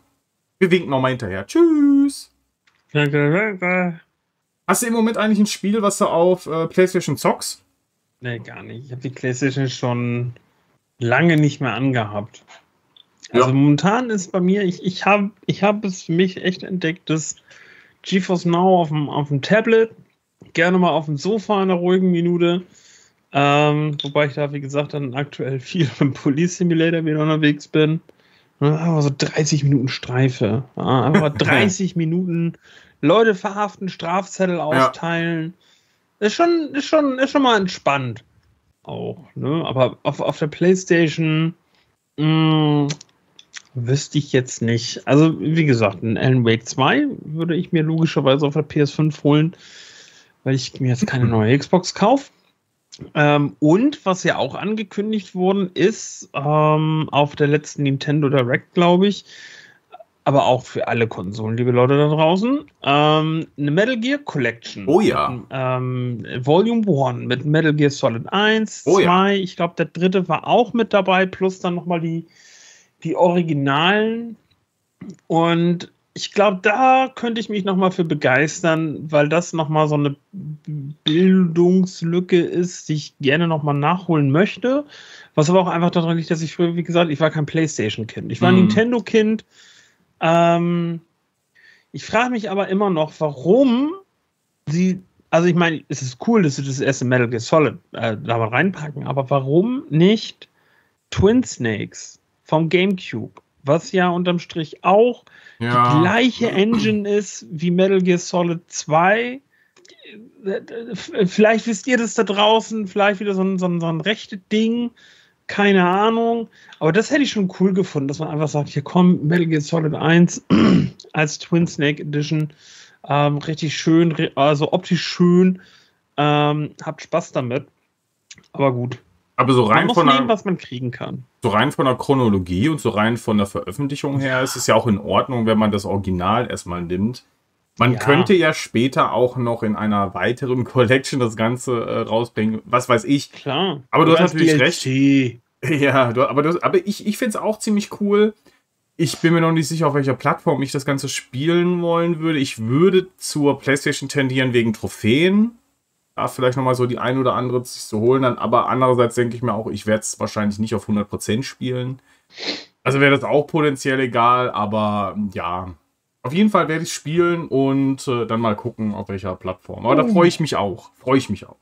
Wir winken nochmal hinterher. Tschüss. Hast du im Moment eigentlich ein Spiel, was du auf äh, PlayStation zockst? Nee, gar nicht. Ich habe die PlayStation schon lange nicht mehr angehabt. Also ja. momentan ist bei mir, ich, ich habe ich hab es für mich echt entdeckt, dass GeForce Now auf dem, auf dem Tablet, gerne mal auf dem Sofa in einer ruhigen Minute. Ähm, wobei ich da, wie gesagt, dann aktuell viel im Police Simulator wieder unterwegs bin. Aber so 30 Minuten Streife. einfach [LAUGHS] 30 Minuten Leute verhaften, Strafzettel austeilen. Ja. Ist, schon, ist, schon, ist schon mal entspannt. Auch, ne? Aber auf, auf der Playstation mh, mm, Wüsste ich jetzt nicht. Also, wie gesagt, ein Alan Wake 2 würde ich mir logischerweise auf der PS5 holen, weil ich mir jetzt keine neue Xbox kaufe. Ähm, und was ja auch angekündigt worden ist, ähm, auf der letzten Nintendo Direct, glaube ich, aber auch für alle Konsolen, liebe Leute da draußen, ähm, eine Metal Gear Collection. Oh ja. Ähm, Volume 1 mit Metal Gear Solid 1, oh 2, ja. ich glaube, der dritte war auch mit dabei, plus dann nochmal die die Originalen. Und ich glaube, da könnte ich mich nochmal für begeistern, weil das nochmal so eine Bildungslücke ist, die ich gerne nochmal nachholen möchte. Was aber auch einfach daran liegt, dass ich früher, wie gesagt, ich war kein Playstation-Kind. Ich war ein mhm. Nintendo-Kind. Ähm, ich frage mich aber immer noch, warum sie, also ich meine, es ist cool, dass sie das erste Metal Gear Solid äh, da mal reinpacken, aber warum nicht Twin Snakes? vom GameCube, was ja unterm Strich auch ja. die gleiche Engine ist wie Metal Gear Solid 2. Vielleicht wisst ihr das da draußen, vielleicht wieder so ein, so ein, so ein rechtes Ding, keine Ahnung. Aber das hätte ich schon cool gefunden, dass man einfach sagt, hier komm, Metal Gear Solid 1 [CLEARS THROAT] als Twin Snake Edition Ähm, richtig schön, also optisch schön. Ähm, habt Spaß damit. Aber gut. Aber so rein von nehmen, der, was man kriegen kann. so rein von der Chronologie und so rein von der Veröffentlichung her ist es ja auch in Ordnung, wenn man das Original erstmal nimmt. Man Ja. könnte ja später auch noch in einer weiteren [LAUGHS] Collection das Ganze äh, rausbringen. Was weiß ich. Klar. Aber du Oder hast natürlich DLC. [LAUGHS] Ja, du, aber, du, aber ich, ich finde es auch ziemlich cool. Ich bin mir noch nicht sicher, auf welcher Plattform ich das Ganze spielen wollen würde. Ich würde zur PlayStation tendieren wegen Trophäen. Da vielleicht nochmal so die ein oder andere sich zu holen. Dann, aber andererseits denke ich mir auch, ich werde es wahrscheinlich nicht auf 100% spielen. Also wäre das auch potenziell egal, aber ja. Auf jeden Fall werde ich spielen und äh, dann mal gucken, auf welcher Plattform. Aber da freue ich mich auch. Freue ich mich auch.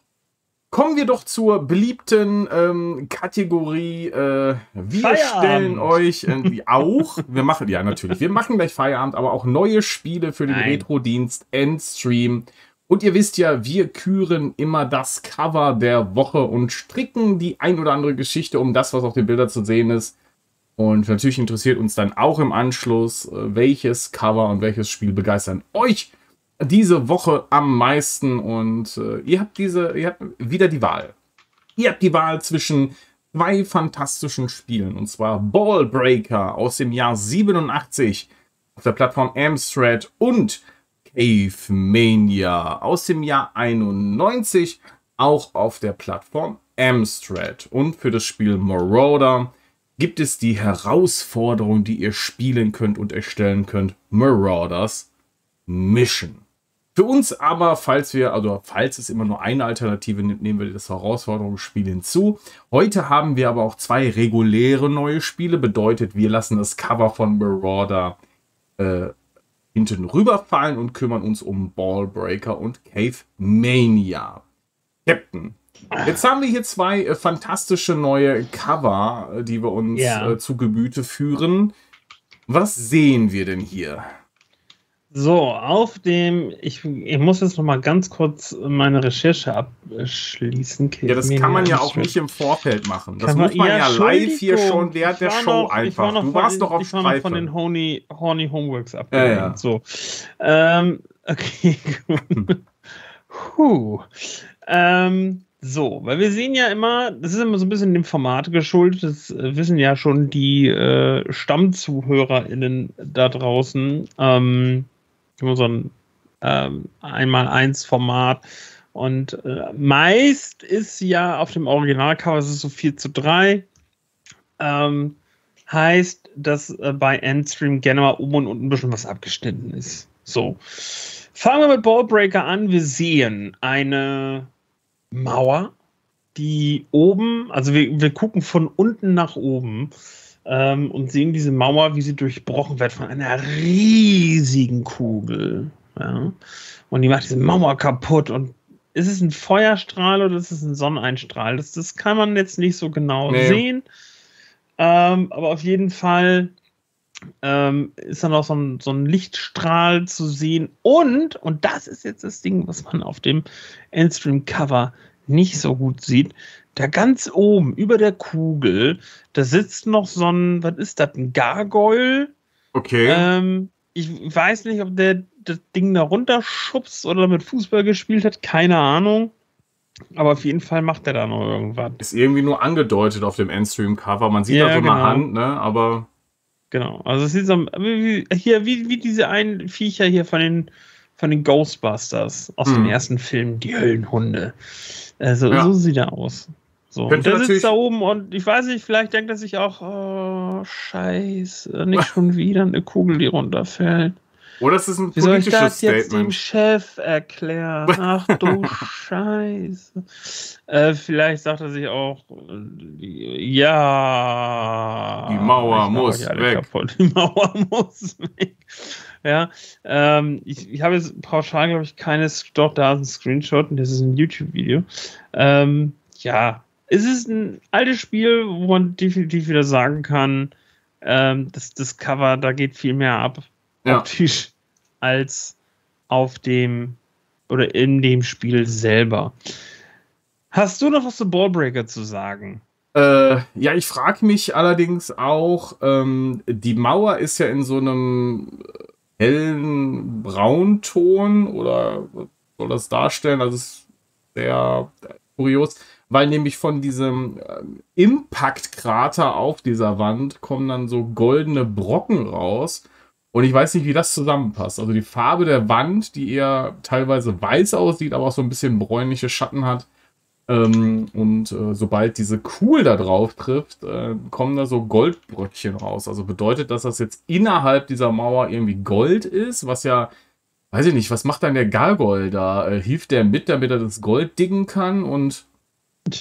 Kommen wir doch zur beliebten ähm, Kategorie. Äh, wir Feierabend. stellen euch äh, auch, wir machen, ja natürlich, wir machen gleich Feierabend, aber auch neue Spiele für den. Retro-Dienst Endstream. Und ihr wisst ja, wir küren immer das Cover der Woche und stricken die ein oder andere Geschichte um das, was auf den Bildern zu sehen ist. Und natürlich interessiert uns dann auch im Anschluss, äh, welches Cover und welches Spiel begeistern euch diese Woche am meisten. Und äh, ihr habt diese, ihr habt wieder die Wahl. Ihr habt die Wahl zwischen zwei fantastischen Spielen. Und zwar Ballbreaker aus dem Jahr 87 auf der Plattform Amstrad und Cave Mania aus dem Jahr 91 auch auf der Plattform Amstrad. Und für das Spiel Marauder gibt es die Herausforderung, die ihr spielen könnt und erstellen könnt. Marauders Mission. Für uns aber, falls wir, also falls es immer nur eine Alternative nimmt, nehmen wir das Herausforderungsspiel hinzu. Heute haben wir aber auch zwei reguläre neue Spiele. Bedeutet, wir lassen das Cover von Marauder äh, hinten rüberfallen und kümmern uns um Ballbreaker und Cave Mania. Captain, jetzt haben wir hier zwei äh, fantastische neue Cover, äh, die wir uns Ja. äh, zu Gemüte führen. Was sehen wir denn hier? So, auf dem, ich, ich muss jetzt noch mal ganz kurz meine Recherche abschließen. Ja, das kann man ja auch nicht im Vorfeld machen. Das muss man ja, live hier schon während Ich der war Show noch- ich war einfach. noch Du warst den- doch auf ich war noch Streife. von den Horny, Horny Homeworks abgelenkt. Ja, ja. So. Ähm, okay, gut. [LAUGHS] Puh. Ähm, so, weil wir sehen ja immer, das ist immer so ein bisschen dem Format geschuldet, das äh, wissen ja schon die äh, StammzuhörerInnen da draußen. Ähm, immer so ein ähm, Einmal-Eins-Format. Und äh, meist ist ja auf dem Originalcover ist so 4 zu 3. Ähm, heißt, dass äh, bei Endstream gerne mal oben und unten ein bisschen was abgeschnitten ist. So. Fangen wir mit Ballbreaker an. Wir sehen eine Mauer, die oben, also wir, wir gucken von unten nach oben ähm, und sehen diese Mauer, wie sie durchbrochen wird von einer riesigen Kugel. Ja? Und die macht diese Mauer kaputt und ist es ein Feuerstrahl oder ist es ein Sonneneinstrahl? Das, das kann man jetzt nicht so genau Nee. sehen. Ähm, aber auf jeden Fall ähm, ist da noch so ein, so ein Lichtstrahl zu sehen. Und, und das ist jetzt das Ding, was man auf dem Endstream-Cover nicht so gut sieht. Da ganz oben über der Kugel, da sitzt noch so ein, was ist das, ein Gargoyle? Okay. Ähm, ich weiß nicht, ob der das Ding da runterschubst oder mit Fußball gespielt hat, keine Ahnung. Aber auf jeden Fall macht er da noch irgendwas. ist irgendwie nur angedeutet auf dem Endstream-Cover. Man sieht Ja, da so genau. eine Hand, ne? Aber Genau. Also es sieht so wie, hier, wie, wie diese einen Viecher hier von den, von den Ghostbusters aus dem Mhm. ersten Film, die Höllenhunde. Also Ja. so sieht er aus. So. Und der sitzt da oben und ich weiß nicht, vielleicht denkt er sich auch, oh, scheiße, nicht [LAUGHS] schon wieder eine Kugel, die runterfällt. oder es ist ein Wie soll ich das jetzt dem Statement. Chef erklären? [LAUGHS] Ach du Scheiße. Äh, vielleicht sagt er sich auch, ja. Die Mauer muss weg. Kaputt. Die Mauer [LAUGHS] muss weg. Ja, ähm, ich, ich habe jetzt pauschal, glaube ich, keines, doch, da ist ein Screenshot und das ist ein YouTube-Video. Ähm, ja, es ist ein altes Spiel, wo man definitiv wieder sagen kann, ähm, das, das Cover, da geht viel mehr ab Ja. optisch als auf dem oder in dem Spiel selber. Hast du noch was zu Ballbreaker zu sagen? Äh, ja, ich frage mich allerdings auch, ähm, die Mauer ist ja in so einem hellen Braunton oder soll das darstellen? Also ist sehr kurios, weil nämlich von diesem äh, Impact-Krater auf dieser Wand kommen dann so goldene Brocken raus. Und ich weiß nicht, wie das zusammenpasst. Also die Farbe der Wand, die eher teilweise weiß aussieht, aber auch so ein bisschen bräunliche Schatten hat. Ähm, und äh, sobald diese Kuhl da drauf trifft, äh, kommen da so Goldbröckchen raus. Also bedeutet das, dass jetzt innerhalb dieser Mauer irgendwie Gold ist, was ja, weiß ich nicht, was macht dann der Gargoyle da? Äh, hilft der mit, damit er das Gold diggen kann? Und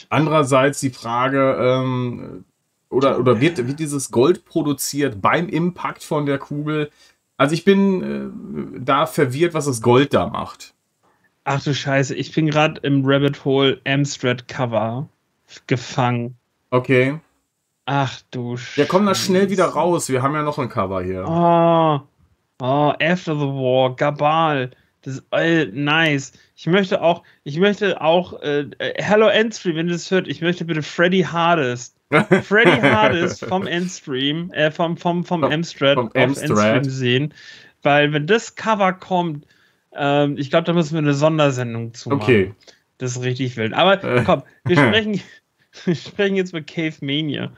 andererseits die Frage, ähm, oder, oder wird, wird dieses Gold produziert beim Impact von der Kugel? Also ich bin äh, da verwirrt, was das Gold da macht. Ach du Scheiße, ich bin gerade im Rabbit Hole Amstrad Cover gefangen. Okay. Ach du Scheiße. Ja, komm da schnell wieder raus. Wir haben ja noch ein Cover hier. Oh, oh After the War, Gabal. Das ist äh, nice. Ich möchte auch, ich möchte auch, äh, äh Hello Endstream, wenn du das hört, ich möchte bitte Freddy Hardest. [LAUGHS] Freddy Hardest vom Endstream, äh, vom, vom, vom Amstrad, vom Amstrad. sehen. Weil wenn das Cover kommt, ähm, ich glaube, da müssen wir eine Sondersendung zu machen. Okay. Das ist richtig wild. Aber äh. komm, wir [LAUGHS] sprechen, [LAUGHS] wir sprechen jetzt über Cave Mania.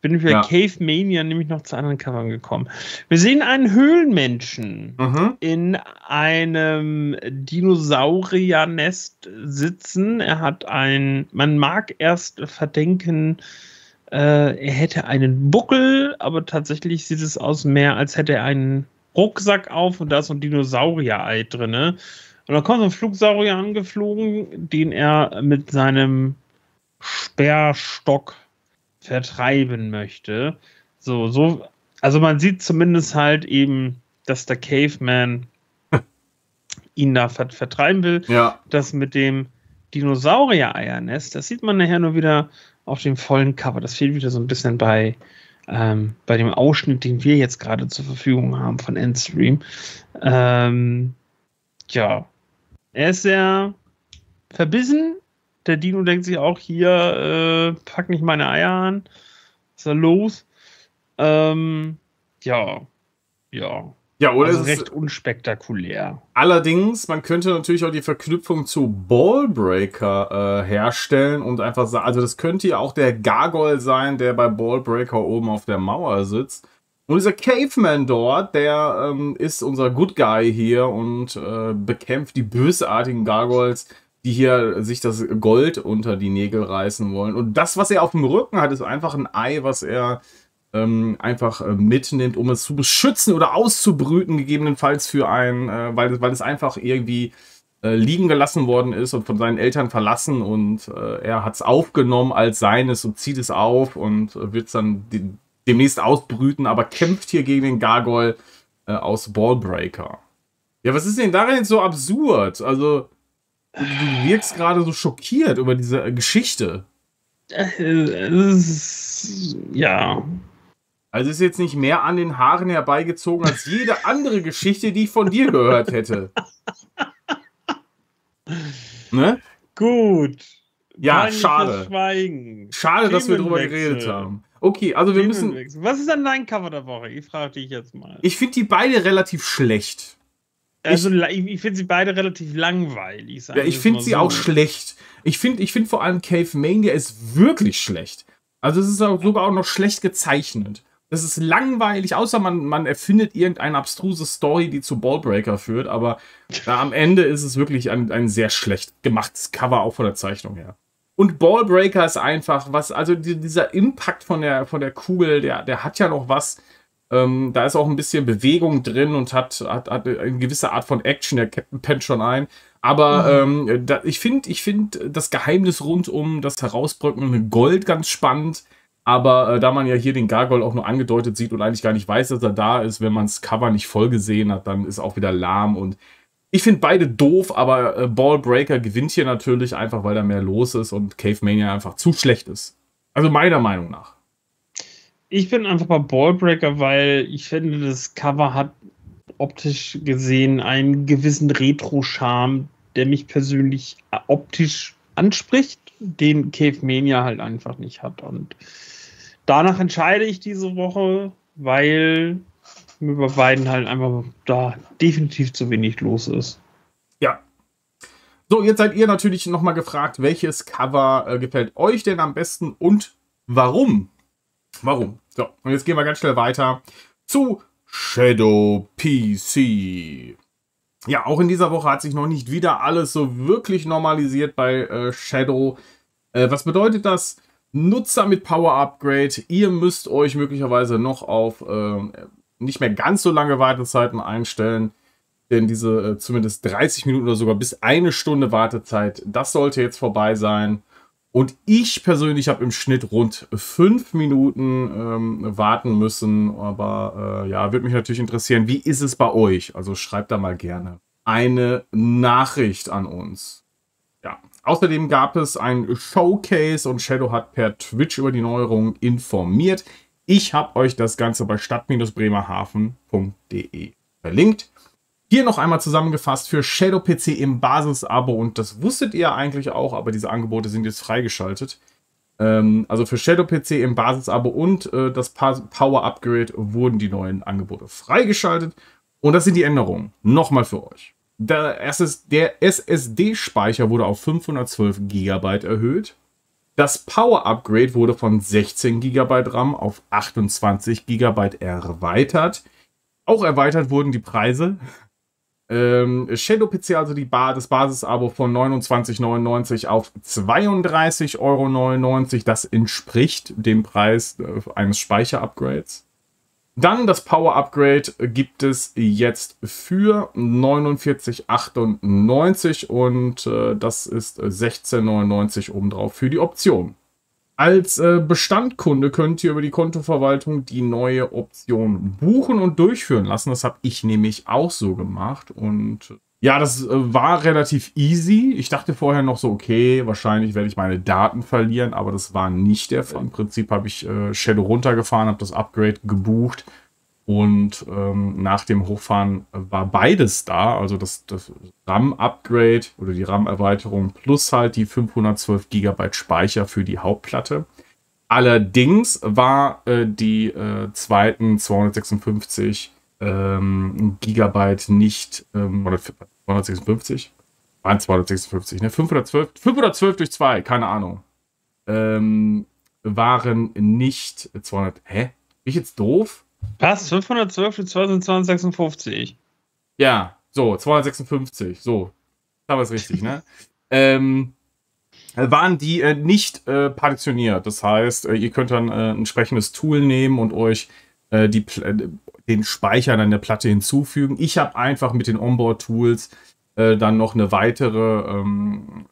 Bin ich bei ja. Cave Mania nämlich noch zu anderen Covern gekommen. Wir sehen einen Höhlenmenschen mhm. in einem Dinosauriernest sitzen. Er hat ein, man mag erst verdenken, äh, er hätte einen Buckel, aber tatsächlich sieht es aus mehr, als hätte er einen Rucksack auf und da ist so ein Dinosaurier-Ei drin. Und dann kommt so ein Flugsaurier angeflogen, den er mit seinem Sperrstock vertreiben möchte. So, so, also man sieht zumindest halt eben, dass der Caveman [LAUGHS] ihn da vertreiben will. Ja. Das mit dem Dinosaurier-Eiernest, das sieht man nachher nur wieder auf dem vollen Cover. Das fehlt wieder so ein bisschen bei ähm, bei dem Ausschnitt, den wir jetzt gerade zur Verfügung haben von Endstream. Ähm, ja, er ist sehr verbissen. Der Dino denkt sich auch hier, äh, pack nicht meine Eier an. Was ist da los? Ähm, ja, ja. Ja, oder also recht unspektakulär. Allerdings, man könnte natürlich auch die Verknüpfung zu Ballbreaker äh, herstellen und einfach sagen, also das könnte ja auch der Gargoyle sein, der bei Ballbreaker oben auf der Mauer sitzt. Und dieser Caveman dort, der ähm, ist unser Good Guy hier und äh, bekämpft die bösartigen Gargoyles, die hier sich das Gold unter die Nägel reißen wollen. Und das, was er auf dem Rücken hat, ist einfach ein Ei, was er ähm, einfach äh, mitnimmt, um es zu beschützen oder auszubrüten, gegebenenfalls für ein, äh, weil, weil es einfach irgendwie äh, liegen gelassen worden ist und von seinen Eltern verlassen und äh, er hat es aufgenommen als seines und zieht es auf und äh, wird es dann die, demnächst ausbrüten, aber kämpft hier gegen den Gargoyle äh, aus Ballbreaker. Ja, was ist denn darin so absurd? Also, du, wirkst gerade so schockiert über diese Geschichte. ja, also ist jetzt nicht mehr an den Haaren herbeigezogen als jede andere Geschichte, die ich von dir gehört hätte. Ne? Gut. Ja, schade. Schade, dass wir drüber geredet haben. Okay, also wir müssen. Was ist denn dein Cover der Woche? Ich frage dich jetzt mal. Ich finde die beide relativ schlecht. Also ich, ich finde sie beide relativ langweilig. Ja, ich finde sie so. auch schlecht. Ich finde ich find vor allem Cave Mania ist wirklich schlecht. Also es ist auch sogar auch noch schlecht gezeichnet. Das ist langweilig, außer man, man erfindet irgendeine abstruse Story, die zu Ballbreaker führt, aber da [LAUGHS] am Ende ist es wirklich ein, ein sehr schlecht gemachtes Cover, auch von der Zeichnung her. Und Ballbreaker ist einfach was, also die, dieser Impact von der, von der Kugel, der, der hat ja noch was. Ähm, da ist auch ein bisschen Bewegung drin und hat, hat, hat eine gewisse Art von Action, der Captain pennt schon ein. Aber mhm. ähm, da, ich finde ich find das Geheimnis rund um das Herausbrücken Gold ganz spannend. Aber äh, da man ja hier den Gargoyle auch nur angedeutet sieht und eigentlich gar nicht weiß, dass er da ist, wenn man das Cover nicht voll gesehen hat, dann ist auch wieder lahm. Und ich finde beide doof, aber äh, Ballbreaker gewinnt hier natürlich einfach, weil da mehr los ist und Cave Mania einfach zu schlecht ist. Also meiner Meinung nach. Ich bin einfach bei Ballbreaker, weil ich finde, das Cover hat optisch gesehen einen gewissen Retro-Charme, der mich persönlich optisch anspricht, den Cave Mania halt einfach nicht hat. Und danach entscheide ich diese Woche, weil mir bei beiden halt einfach da definitiv zu wenig los ist. Ja. So, jetzt seid ihr natürlich nochmal gefragt, welches Cover äh, gefällt euch denn am besten und warum? Warum? So, und jetzt gehen wir ganz schnell weiter zu Shadow PC. Ja, auch in dieser Woche hat sich noch nicht wieder alles so wirklich normalisiert bei äh, Shadow. Äh, was bedeutet das? Nutzer mit Power Upgrade. Ihr müsst euch möglicherweise noch auf äh, nicht mehr ganz so lange Wartezeiten einstellen. Denn diese äh, zumindest 30 Minuten oder sogar bis eine Stunde Wartezeit, das sollte jetzt vorbei sein. Und ich persönlich habe im Schnitt rund fünf Minuten ähm, warten müssen. Aber äh, ja, würde mich natürlich interessieren, wie ist es bei euch? Also schreibt da mal gerne eine Nachricht an uns. Ja. Außerdem gab es ein Showcase und Shadow hat per Twitch über die Neuerungen informiert. Ich habe euch das Ganze bei stadt-bremerhaven.de verlinkt. Hier noch einmal zusammengefasst für Shadow PC im Basisabo und das wusstet ihr eigentlich auch, aber diese Angebote sind jetzt freigeschaltet. Ähm, also für Shadow PC im Basisabo und äh, das Power Upgrade wurden die neuen Angebote freigeschaltet und das sind die Änderungen. Nochmal für euch. Der, der SSD-Speicher wurde auf 512 GB erhöht. Das Power Upgrade wurde von 16 GB RAM auf 28 GB erweitert. Auch erweitert wurden die Preise. Ähm, Shadow PC, also die ba das Basisabo von 29,99 auf 32,99 Euro. Das entspricht dem Preis äh, eines Speicherupgrades. Dann das Power Upgrade gibt es jetzt für 49,98 und äh, das ist 16,99 obendrauf für die Option. Als äh, Bestandkunde könnt ihr über die Kontoverwaltung die neue Option buchen und durchführen lassen. Das habe ich nämlich auch so gemacht. Und ja, das äh, war relativ easy. Ich dachte vorher noch so, okay, wahrscheinlich werde ich meine Daten verlieren, aber das war nicht der Fall. Im Prinzip habe ich äh, Shadow runtergefahren, habe das Upgrade gebucht und ähm, nach dem Hochfahren war beides da, also das, das RAM-Upgrade oder die RAM-Erweiterung plus halt die 512 GB Speicher für die Hauptplatte. Allerdings war äh, die äh, zweiten 256 ähm, Gigabyte nicht, ähm, oder 256? Waren 256, ne? 512, 512 durch 2, keine Ahnung. Ähm, waren nicht 200, hä? Bin ich jetzt doof? Was? 512 zu 256? Ja, so, 256. So, haben wir es richtig, ne? [LAUGHS] ähm, waren die äh, nicht äh, partitioniert. Das heißt, äh, ihr könnt dann äh, ein entsprechendes Tool nehmen und euch äh, die, äh, den Speicher an der Platte hinzufügen. Ich habe einfach mit den Onboard-Tools dann noch eine weitere ähm,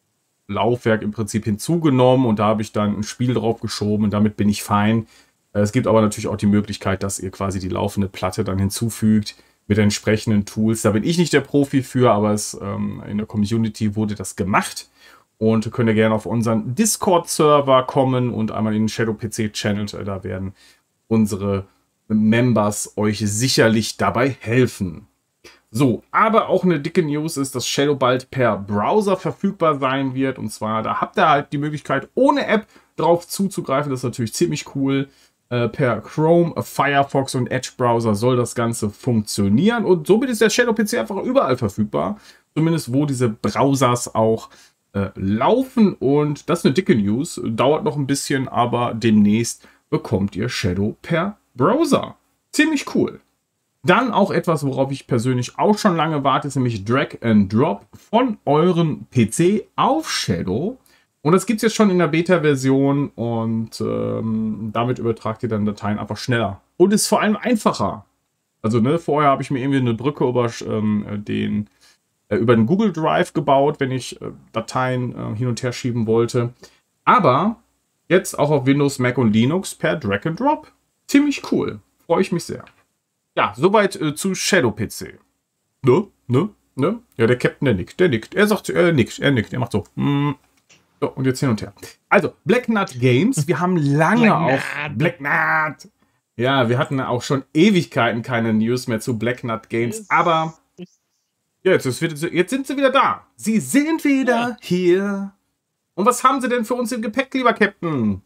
Laufwerk im Prinzip hinzugenommen und da habe ich dann ein Spiel drauf geschoben und damit bin ich fein. Äh, es gibt aber natürlich auch die Möglichkeit, dass ihr quasi die laufende Platte dann hinzufügt mit entsprechenden Tools. Da bin ich nicht der Profi für, aber es, ähm, in der Community wurde das gemacht. Und könnt ihr gerne auf unseren Discord-Server kommen und einmal in den Shadow PC Channel. Da werden unsere Members euch sicherlich dabei helfen. So, aber auch eine dicke News ist, dass Shadow bald per Browser verfügbar sein wird. Und zwar, da habt ihr halt die Möglichkeit, ohne App drauf zuzugreifen. Das ist natürlich ziemlich cool. Äh, per Chrome, Firefox und Edge Browser soll das Ganze funktionieren und somit ist der Shadow PC einfach überall verfügbar, zumindest wo diese Browsers auch äh, laufen und das ist eine dicke News, dauert noch ein bisschen, aber demnächst bekommt ihr Shadow per Browser. Ziemlich cool. Dann auch etwas, worauf ich persönlich auch schon lange warte, ist nämlich Drag and Drop von eurem PC auf Shadow. Und das gibt es jetzt schon in der Beta-Version und ähm, damit übertragt ihr dann Dateien einfach schneller. Und ist vor allem einfacher. Also ne, vorher habe ich mir irgendwie eine Brücke über ähm, den äh, über den Google Drive gebaut, wenn ich äh, Dateien äh, hin und her schieben wollte. Aber jetzt auch auf Windows, Mac und Linux per Drag and Drop. Ziemlich cool. Freue ich mich sehr. Ja, soweit äh, zu Shadow PC. Ne? Ne? Ne? Ja, der Captain, der nickt. Der nickt. Er sagt, er nickt. Er nickt. Er macht so. Mm. So, und jetzt hin und her. Also, Black Nut Games. Wir haben lange Black auch. Nut. Black Nut. Ja, wir hatten auch schon Ewigkeiten keine News mehr zu Black Nut Games. Aber jetzt, wird, jetzt sind sie wieder da. Sie sind wieder ja. hier. Und was haben sie denn für uns im Gepäck, lieber Captain?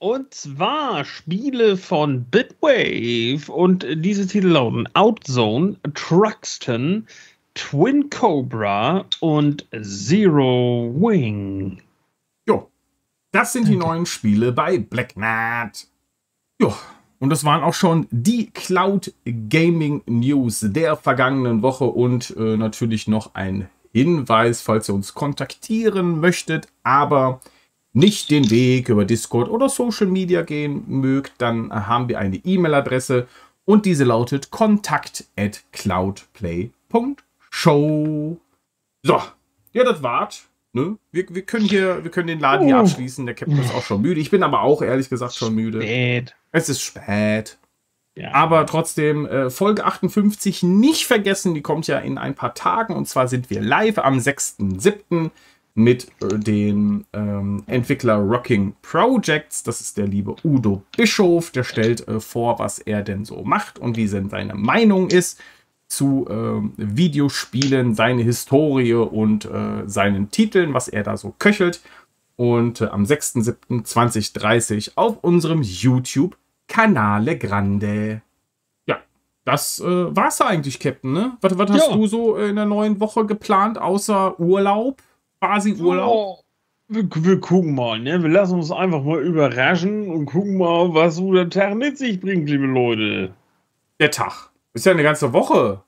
und zwar Spiele von Bitwave und diese Titel lauten Outzone, Truxton, Twin Cobra und Zero Wing. Das sind die neuen Spiele bei Blackmat. Jo, und das waren auch schon die Cloud Gaming News der vergangenen Woche und äh, natürlich noch ein Hinweis, falls ihr uns kontaktieren möchtet, aber nicht den Weg über Discord oder Social Media gehen mögt, dann haben wir eine E-Mail-Adresse und diese lautet kontakt at cloudplay.show. So, ja, das war's. Ne? Wir, wir, können hier, wir können den Laden hier Oh. abschließen. Der Captain ist auch schon müde. Ich bin aber auch ehrlich gesagt schon müde. Spät. Es ist spät. Ja. Aber trotzdem, äh, Folge 58 nicht vergessen, die kommt ja in ein paar Tagen. Und zwar sind wir live am 6.7. mit äh, dem ähm, Entwickler Rocking Projects. Das ist der liebe Udo Bischof. Der stellt äh, vor, was er denn so macht und wie denn seine Meinung ist zu ähm, Videospielen, seine Historie und äh, seinen Titeln, was er da so köchelt. Und äh, am 6.7.2030 auf unserem YouTube Canale Grande. Ja, das äh, war's eigentlich, Captain, ne? Was, was hast du so in der neuen Woche geplant, außer Urlaub? Quasi Urlaub? Oh, wir, wir gucken mal, ne? Wir lassen uns einfach mal überraschen und gucken mal, was so der Tag mit sich bringt, liebe Leute. Der Tag. Ist ja eine ganze Woche.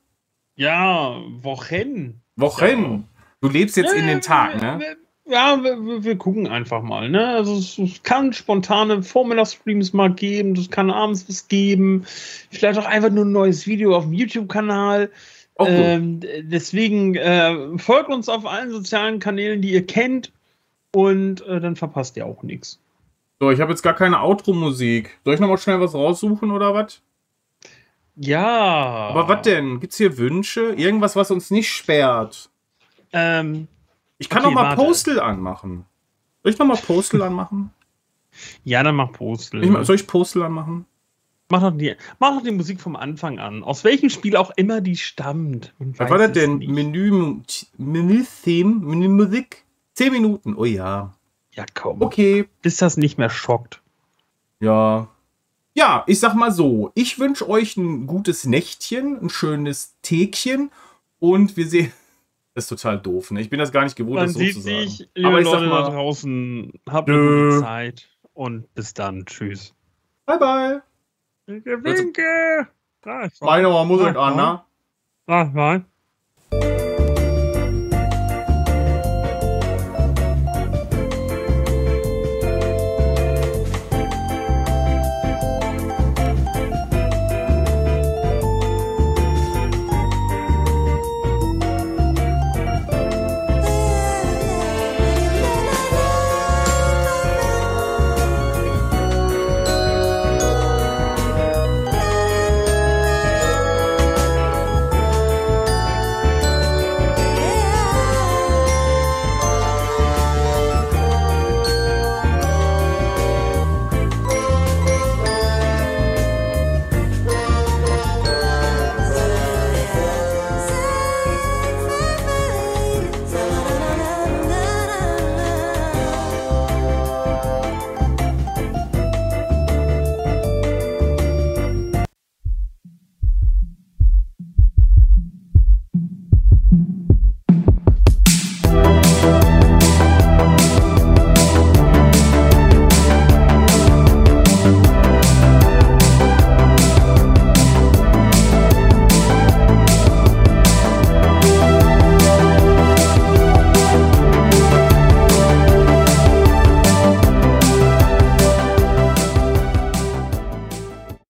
Ja, Wochen. Wochen. Du lebst jetzt in den Tag, ne? Ja, wir, wir, gucken einfach mal, ne? Also es, es kann spontane Vormittagsstreams mal geben, es kann abends was geben, vielleicht auch einfach nur ein neues Video auf dem YouTube-Kanal. Ähm, deswegen äh, folgt uns auf allen sozialen Kanälen, die ihr kennt, und äh, dann verpasst ihr auch nichts. So, ich habe jetzt gar keine Outro-Musik. Soll ich nochmal schnell was raussuchen oder was? Ja. Aber was denn? Gibt's hier Wünsche? Irgendwas, was uns nicht sperrt? Ähm, Ich kann Okay, noch mal warte. Postal anmachen. Soll ich noch mal Postal [LAUGHS] anmachen? ja, dann mach Postel. Ich, soll ich Postal anmachen? Mach doch, die, mach doch die Musik vom Anfang an. Aus welchem Spiel auch immer die stammt. Was war das es denn? nicht. Menü, Menü-Theme, Menü-Musik? Zehn Minuten. Oh ja. Ja, komm. Okay. Bis das nicht mehr schockt. Ja. Ja, ich sag mal so. Ich wünsche euch ein gutes Nächtchen, ein schönes Tägchen und wir sehen. [LAUGHS] Das ist total doof, ne? Ich bin das gar nicht gewohnt, Man das so sieht zu sagen. sich, liebe Aber ich sag Leute da mal, draußen. Habt eine gute Zeit. Und bis dann. Tschüss. bye bye. Winke, winke. Da ist Meine Musik Ja, an, ne? Ah, nein.